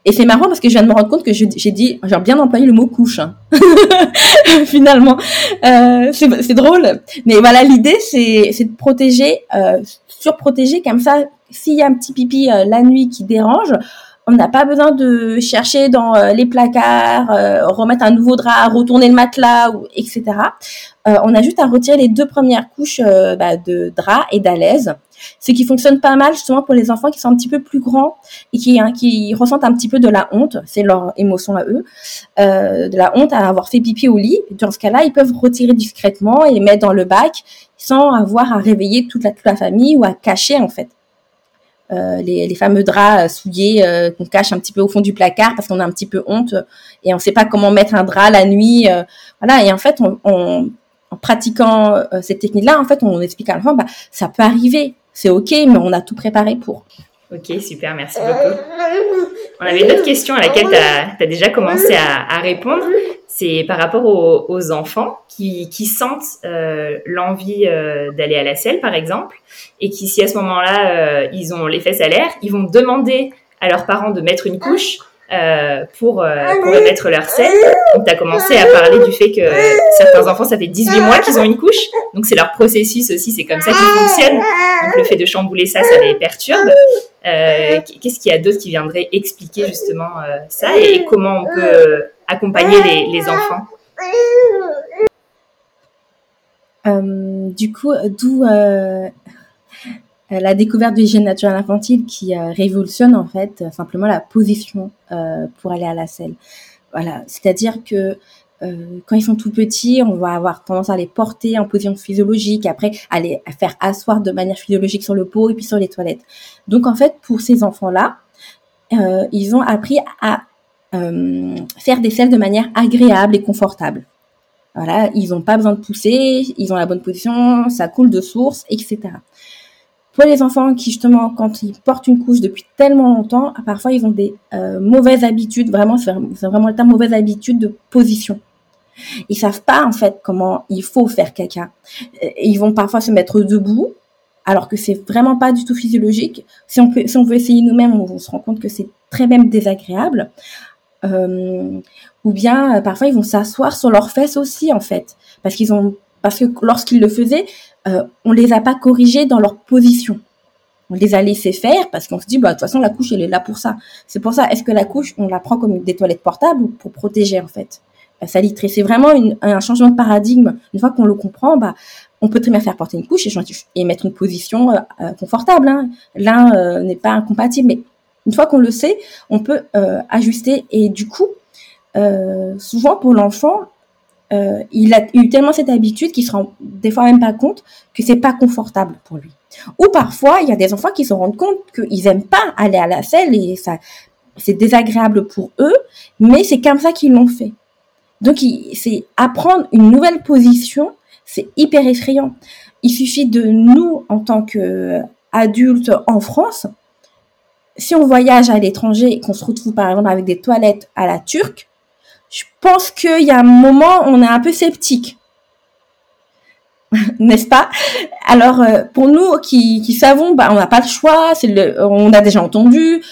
Et c'est marrant parce que je viens de me rendre compte que j'ai dit, j'ai bien employé le mot couche. Hein. Finalement, euh, c'est drôle. Mais voilà, l'idée, c'est de protéger, euh, surprotéger comme ça. S'il y a un petit pipi euh, la nuit qui dérange, on n'a pas besoin de chercher dans euh, les placards, euh, remettre un nouveau drap, retourner le matelas, etc. Euh, on a juste à retirer les deux premières couches bah, de drap et d'alaise, ce qui fonctionne pas mal justement pour les enfants qui sont un petit peu plus grands et qui, hein, ressentent un petit peu de la honte, c'est leur émotion à eux, de la honte à avoir fait pipi au lit. Dans ce cas-là, ils peuvent retirer discrètement et mettre dans le bac sans avoir à réveiller toute la famille ou à cacher en fait. Euh, les, fameux draps euh, souillés euh, qu'on cache un petit peu au fond du placard parce qu'on a un petit peu honte et on ne sait pas comment mettre un drap la nuit. voilà. Et en fait, on, en pratiquant cette technique-là, en fait, on explique à l'enfant, bah, ça peut arriver, c'est ok, mais on a tout préparé pour. Ok, super, merci beaucoup. On avait une autre question à laquelle tu as, déjà commencé à, répondre. C'est par rapport aux, enfants qui, sentent euh, l'envie euh, d'aller à la selle, par exemple, et qui, si à ce moment-là, euh, ils ont les fesses à l'air, ils vont demander à leurs parents de mettre une couche euh, pour, euh, pour émettre leur sel. Donc, tu as commencé à parler du fait que certains enfants, ça fait 18 mois qu'ils ont une couche. Donc, c'est leur processus aussi, c'est comme ça qu'ils fonctionnent. Donc, le fait de chambouler ça, ça les perturbe. Euh, Qu'est-ce qu'il y a d'autre qui viendrait expliquer justement euh, ça et comment on peut accompagner les, les enfants? Du coup, d'où euh, la découverte de l'hygiène naturelle infantile qui euh, révolutionne en fait euh, simplement la position pour aller à la selle. Voilà, c'est-à-dire que quand ils sont tout petits, on va avoir tendance à les porter en position physiologique, après à les faire asseoir de manière physiologique sur le pot et puis sur les toilettes. Donc en fait, pour ces enfants-là, ils ont appris à faire des selles de manière agréable et confortable. Voilà, ils n'ont pas besoin de pousser, ils ont la bonne position, ça coule de source, etc. Les enfants qui justement, quand ils portent une couche depuis tellement longtemps, parfois ils ont des euh, mauvaises habitudes, vraiment c'est vraiment le terme mauvaise habitude de position. Ils savent pas en fait comment il faut faire caca. ils vont parfois se mettre debout, alors que c'est vraiment pas du tout physiologique. Si on peut, si on veut essayer nous-mêmes, on, se rend compte que c'est très même désagréable. Euh, ou bien parfois ils vont s'asseoir sur leurs fesses aussi en fait, parce qu'ils ont parce que lorsqu'ils le faisaient, euh, on les a pas corrigés dans leur position. On les a laissés faire parce qu'on se dit, bah, de toute façon, la couche, elle est là pour ça. C'est pour ça, est-ce que la couche, on la prend comme des toilettes portables ou pour protéger, en fait? La salitrée, c'est vraiment un changement de paradigme. Une fois qu'on le comprend, bah, on peut très bien faire porter une couche et, mettre une position euh, euh, confortable. Hein. L'un n'est pas incompatible, mais une fois qu'on le sait, on peut ajuster et du coup, euh, souvent pour l'enfant, euh, il a eu tellement cette habitude qu'il se rend des fois même pas compte que c'est pas confortable pour lui. Ou parfois, il y a des enfants qui se rendent compte qu'ils aiment pas aller à la selle et ça, c'est désagréable pour eux, mais c'est comme ça qu'ils l'ont fait. Donc, c'est apprendre une nouvelle position, c'est hyper effrayant. Il suffit de nous, en tant qu'adultes en France, si on voyage à l'étranger et qu'on se retrouve par exemple avec des toilettes à la turque, je pense qu'il y a un moment, on est un peu sceptique. N'est-ce pas? Alors, euh, pour nous qui, savons, bah, on n'a pas le choix, c'est le, on a déjà entendu,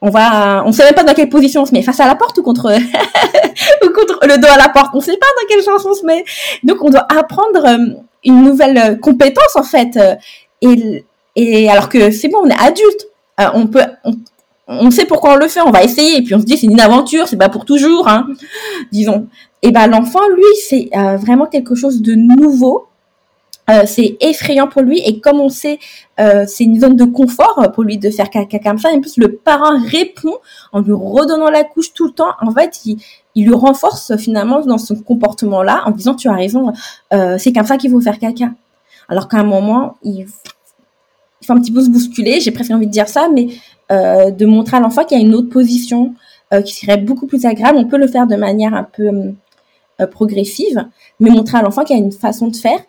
on va, on sait même pas dans quelle position on se met, face à la porte ou contre, ou contre le dos à la porte, on sait pas dans quelle chanson on se met. Donc, on doit apprendre euh, une nouvelle compétence en fait. et, alors que c'est bon, on est adulte, euh, on peut, sait pourquoi on le fait, on va essayer, et puis on se dit c'est une aventure, c'est pas pour toujours, hein, disons. Et ben l'enfant, lui, c'est euh, vraiment quelque chose de nouveau. Euh, c'est effrayant pour lui et comme on sait, c'est une zone de confort pour lui de faire caca comme ça. Et en plus, le parent répond en lui redonnant la couche tout le temps. En fait, il, il lui renforce finalement dans son comportement-là en disant tu as raison, c'est comme ça qu'il faut faire caca. Alors qu'à un moment, il il faut un petit peu se bousculer, j'ai presque envie de dire ça, mais euh, de montrer à l'enfant qu'il y a une autre position euh, qui serait beaucoup plus agréable. On peut le faire de manière un peu euh, progressive, mais montrer à l'enfant qu'il y a une façon de faire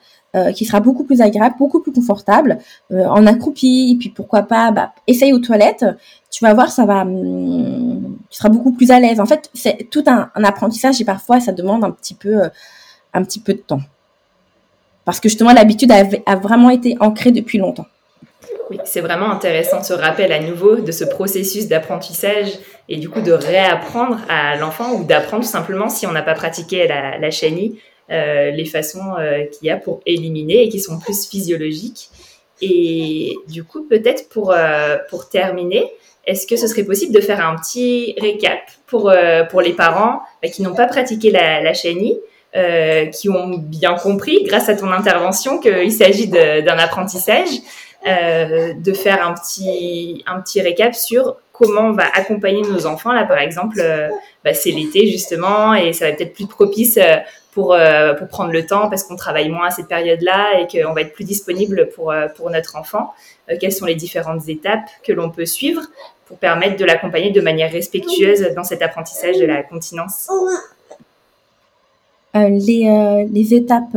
qui sera beaucoup plus agréable, beaucoup plus confortable, en accroupi, et puis pourquoi pas, bah, essaye aux toilettes, tu vas voir, ça va, hum, tu seras beaucoup plus à l'aise. En fait, c'est tout un, apprentissage et parfois ça demande un petit peu, un petit peu de temps. Parce que justement, l'habitude a vraiment été ancrée depuis longtemps. C'est vraiment intéressant ce rappel à nouveau de ce processus d'apprentissage et du coup de réapprendre à l'enfant ou d'apprendre tout simplement si on n'a pas pratiqué la, chenille, euh, les façons euh, qu'il y a pour éliminer et qui sont plus physiologiques. Et du coup, peut-être pour, euh, pour terminer, est-ce que ce serait possible de faire un petit récap pour, pour les parents qui n'ont pas pratiqué la, chenille qui ont bien compris, grâce à ton intervention, qu'il s'agit d'un apprentissage, euh, de faire un petit, un petit récap sur comment on va accompagner nos enfants. Là, par exemple, euh, bah, c'est l'été justement et ça va peut-être plus propice euh, pour, pour prendre le temps parce qu'on travaille moins à cette période-là et qu'on va être plus disponible pour, pour notre enfant. quelles sont les différentes étapes que l'on peut suivre pour permettre de l'accompagner de manière respectueuse dans cet apprentissage de la continence? Les, les étapes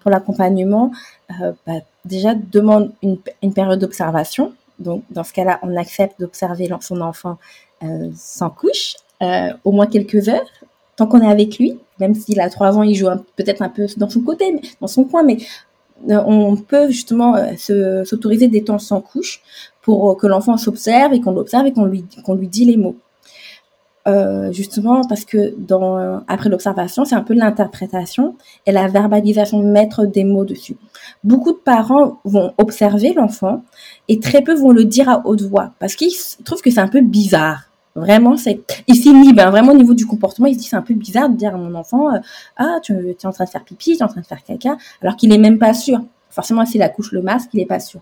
pour l'accompagnement, bah, déjà demande une, une période d'observation. Donc, dans ce cas-là, on accepte d'observer son enfant euh, sans couche, euh, au moins quelques heures, tant qu'on est avec lui. Même s'il a trois ans, il joue peut-être un peu dans son côté, dans son coin, mais euh, on peut justement euh, s'autoriser des temps sans couche pour que l'enfant s'observe et qu'on l'observe et qu'on lui, qu'on lui dit les mots. Euh, justement parce que dans après l'observation, c'est un peu l'interprétation et la verbalisation, mettre des mots dessus. Beaucoup de parents vont observer l'enfant et très peu vont le dire à haute voix parce qu'ils trouvent que c'est un peu bizarre. Vraiment, c'est il s'inhibe hein, vraiment au niveau du comportement. Il se dit c'est un peu bizarre de dire à mon enfant euh, ah tu, es en train de faire pipi, tu es en train de faire caca, alors qu'il est même pas sûr. Forcément, s'il accouche le masque, il est pas sûr.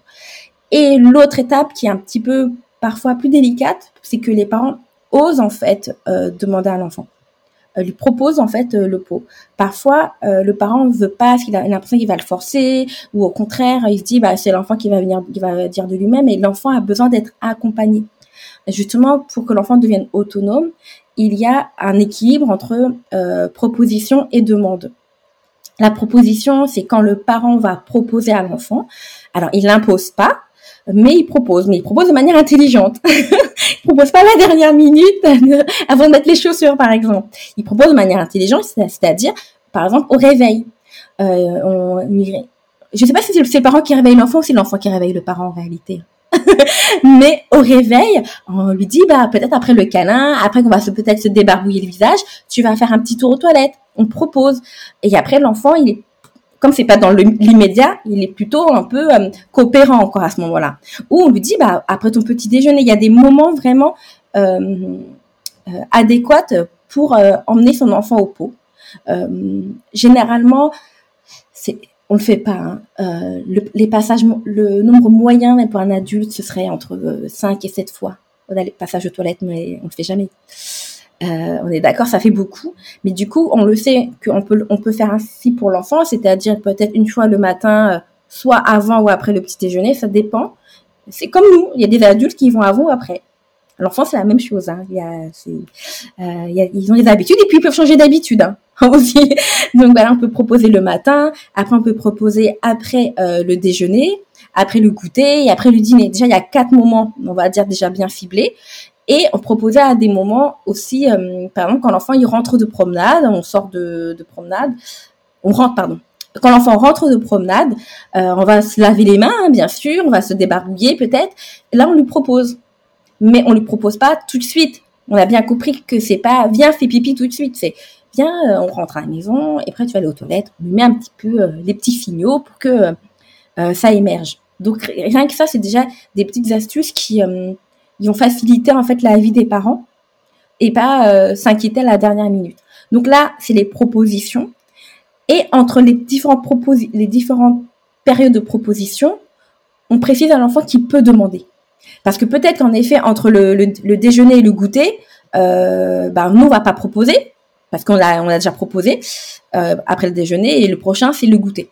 Et l'autre étape qui est un petit peu parfois plus délicate, c'est que les parents ose en fait euh, demander à l'enfant, euh, lui propose en fait euh, le pot. Parfois, le parent ne veut pas, parce qu'il a l'impression qu'il va le forcer, ou au contraire, il se dit bah c'est l'enfant qui va venir, qui va dire de lui-même, et l'enfant a besoin d'être accompagné. justement, pour que l'enfant devienne autonome, il y a un équilibre entre proposition et demande. La proposition, c'est quand le parent va proposer à l'enfant. Alors, il l'impose pas, mais il propose, mais il propose de manière intelligente. il propose pas la dernière minute avant de mettre les chaussures, par exemple. Il propose de manière intelligente, c'est-à-dire, par exemple, au réveil. Euh, je sais pas si c'est le parent qui réveille l'enfant ou c'est l'enfant qui réveille le parent en réalité. mais au réveil, on lui dit, bah, peut-être après le câlin, après qu'on va se, peut-être se débarbouiller le visage, tu vas faire un petit tour aux toilettes. On propose. Et après, l'enfant, il est comme c'est pas dans l'immédiat, il est plutôt un peu euh, coopérant encore à ce moment-là. Ou on lui dit, bah après ton petit déjeuner, il y a des moments vraiment euh, euh adéquats pour emmener son enfant au pot. généralement, c'est on le fait pas. Hein. Le, les passages, le nombre moyen pour un adulte, ce serait entre 5 et 7 fois. On a les passages aux toilettes, mais on le fait jamais. Euh, on est d'accord, ça fait beaucoup, mais du coup, on le sait qu'on peut, on peut faire ainsi pour l'enfant, c'est-à-dire peut-être une fois le matin, euh, soit avant ou après le petit déjeuner, ça dépend. C'est comme nous, il y a des adultes qui vont avant ou après. L'enfant, c'est la même chose. Hein. Euh, ils ont des habitudes et puis ils peuvent changer d'habitude hein, aussi. Donc voilà, on peut proposer le matin, après on peut proposer après le déjeuner, après le goûter et après le dîner. Déjà, il y a quatre moments, on va dire déjà bien ciblés. Et on proposait à des moments aussi, euh, par exemple, quand l'enfant il rentre de promenade, on sort de, de promenade, on rentre, pardon. Quand l'enfant rentre de promenade, euh, on va se laver les mains, hein, bien sûr, on va se débarbouiller peut-être. Là, on lui propose, mais on lui propose pas tout de suite. On a bien compris que c'est pas viens fais pipi tout de suite. C'est viens, euh, on rentre à la maison et après tu vas aller aux toilettes. On lui met un petit peu les petits signaux pour que ça émerge. Donc rien que ça, c'est déjà des petites astuces qui ils ont facilité en fait la vie des parents et pas euh, s'inquiéter à la dernière minute. Donc là, c'est les propositions. Et entre les différentes, périodes de proposition, on précise à l'enfant qu'il peut demander. Parce que peut-être qu'en effet, entre le, déjeuner et le goûter, euh, ben, nous, on va pas proposer, parce qu'on l'a, on a déjà proposé euh, après le déjeuner, et le prochain, c'est le goûter.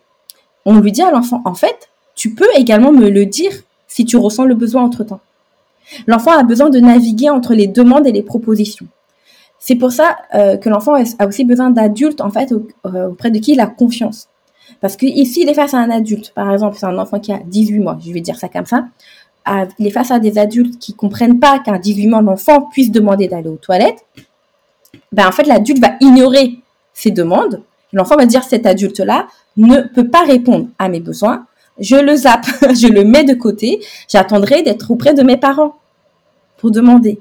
On lui dit à l'enfant, en fait, tu peux également me le dire si tu ressens le besoin entre-temps. L'enfant a besoin de naviguer entre les demandes et les propositions. C'est pour ça euh, que l'enfant a aussi besoin d'adultes en fait euh, auprès de qui il a confiance. Parce que ici, il est face à un adulte, par exemple, c'est un enfant qui a 18 mois, je vais dire ça comme ça, il est face à des adultes qui comprennent pas qu'un 18 mois l'enfant puisse demander d'aller aux toilettes. Ben en fait, l'adulte va ignorer ses demandes. L'enfant va dire cet adulte-là ne peut pas répondre à mes besoins, je le zappe, je le mets de côté, j'attendrai d'être auprès de mes parents pour demander.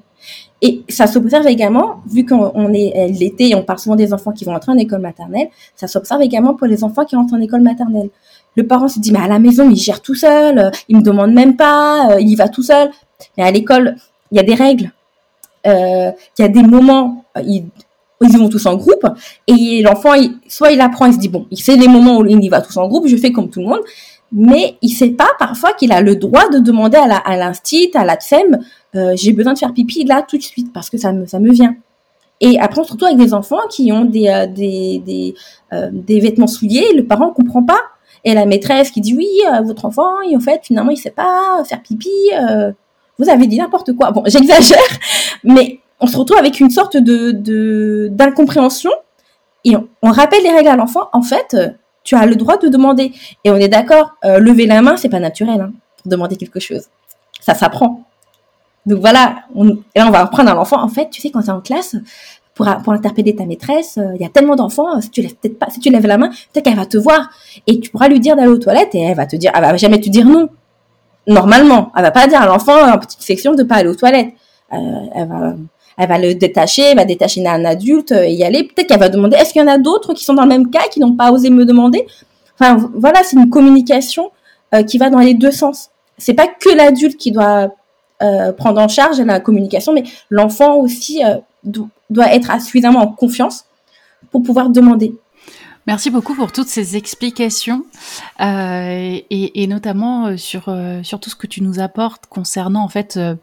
Et ça s'observe également, vu qu'on est euh, l'été et on parle souvent des enfants qui vont entrer en école maternelle, ça s'observe également pour les enfants qui rentrent en école maternelle. Le parent se dit, mais à la maison, il gère tout seul, euh, il me demande même pas, euh, il y va tout seul. Mais à l'école, il y a des règles. Il y a des moments, ils, ils vont tous en groupe, et l'enfant, soit il apprend, il se dit, bon, il sait les moments où il y va tous en groupe, je fais comme tout le monde, mais il sait pas parfois qu'il a le droit de demander à la à l'instit, à la TFEM, euh, j'ai besoin de faire pipi là tout de suite parce que ça me ça me vient. Et après on se retrouve avec des enfants qui ont des euh, des euh, des vêtements souillés, le parent comprend pas et la maîtresse qui dit oui votre enfant en fait finalement il sait pas faire pipi, vous avez dit n'importe quoi. Bon j'exagère, mais on se retrouve avec une sorte de d'incompréhension et on rappelle les règles à l'enfant en fait tu as le droit de demander. Et on est d'accord, euh, lever la main, c'est pas naturel hein, pour demander quelque chose. Ça s'apprend. Donc voilà, on, et là on va reprendre à l'enfant. En fait, tu sais, quand tu en classe, pour, pour interpeller ta maîtresse, euh, il y a tellement d'enfants, si tu lèves peut-être pas, si tu lèves la main, peut-être qu'elle va te voir. Et tu pourras lui dire d'aller aux toilettes et elle va te dire, elle va jamais te dire non. Normalement, elle va pas dire à l'enfant en petite section de pas aller aux toilettes. Euh, elle va elle va le détacher, elle va détacher un adulte et y aller. Peut-être qu'elle va demander, est-ce qu'il y en a d'autres qui sont dans le même cas, qui n'ont pas osé me demander? Enfin, voilà, c'est une communication euh, qui va dans les deux sens. C'est pas que l'adulte qui doit euh, prendre en charge la communication, mais l'enfant aussi euh, doit être suffisamment en confiance pour pouvoir demander. Merci beaucoup pour toutes ces explications et, notamment sur, sur tout ce que tu nous apportes concernant en fait euh,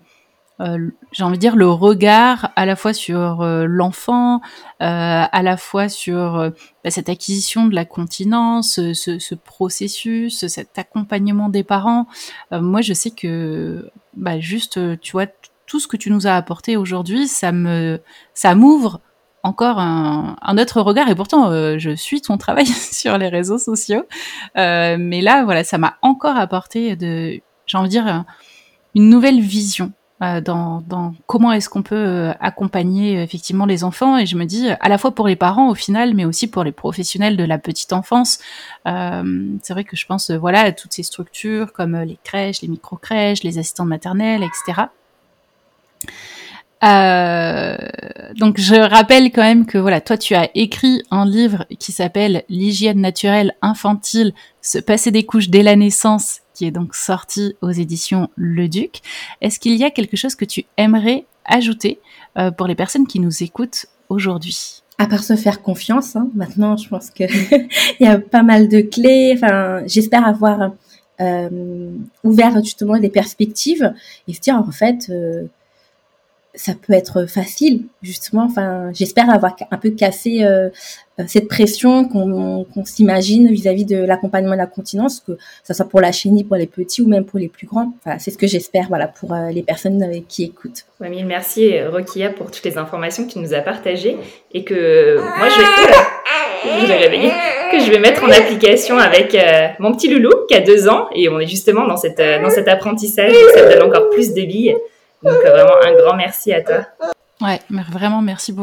j'ai envie de dire, le regard à la fois sur euh, l'enfant, euh, à la fois sur bah, cette acquisition de la continence, ce, ce, processus, cet accompagnement des parents. moi, je sais que bah, juste, tu vois, tout ce que tu nous as apporté aujourd'hui, ça me, ça m'ouvre encore un, un, autre regard et pourtant je suis ton travail sur les réseaux sociaux mais là voilà ça m'a encore apporté de j'ai envie de dire une nouvelle vision euh, dans, dans, comment est-ce qu'on peut euh, accompagner euh, effectivement les enfants. Et je me dis à la fois pour les parents au final mais aussi pour les professionnels de la petite enfance. Euh, c'est vrai que je pense voilà à toutes ces structures comme les crèches les micro crèches les assistants maternels etc euh, donc je rappelle quand même que voilà, toi tu as écrit un livre qui s'appelle L'hygiène naturelle infantile, se passer des couches dès la naissance, est donc sorti aux éditions Le Duc. Est-ce qu'il y a quelque chose que tu aimerais ajouter euh, pour les personnes qui nous écoutent aujourd'hui? À part se faire confiance, hein, maintenant je pense que il y a pas mal de clés. Enfin, j'espère avoir euh, ouvert justement des perspectives et se dire en fait, euh, ça peut être facile, justement. Enfin, j'espère avoir un peu cassé euh, euh, cette pression qu'on s'imagine vis-à-vis de l'accompagnement de la continence, que ce soit pour la chénie, pour les petits ou même pour les plus grands. Enfin, c'est ce que j'espère, voilà, pour euh, les personnes qui écoutent. Ouais, mille merci, Rokia, pour toutes les informations que tu nous as partagées et que moi, je vais, je vais réveiller, que je vais mettre en application avec mon petit loulou qui a deux ans et on est justement dans cette dans cet apprentissage, ça donne encore plus de billes. Donc euh, vraiment un grand merci à toi. Ouais, vraiment merci beaucoup.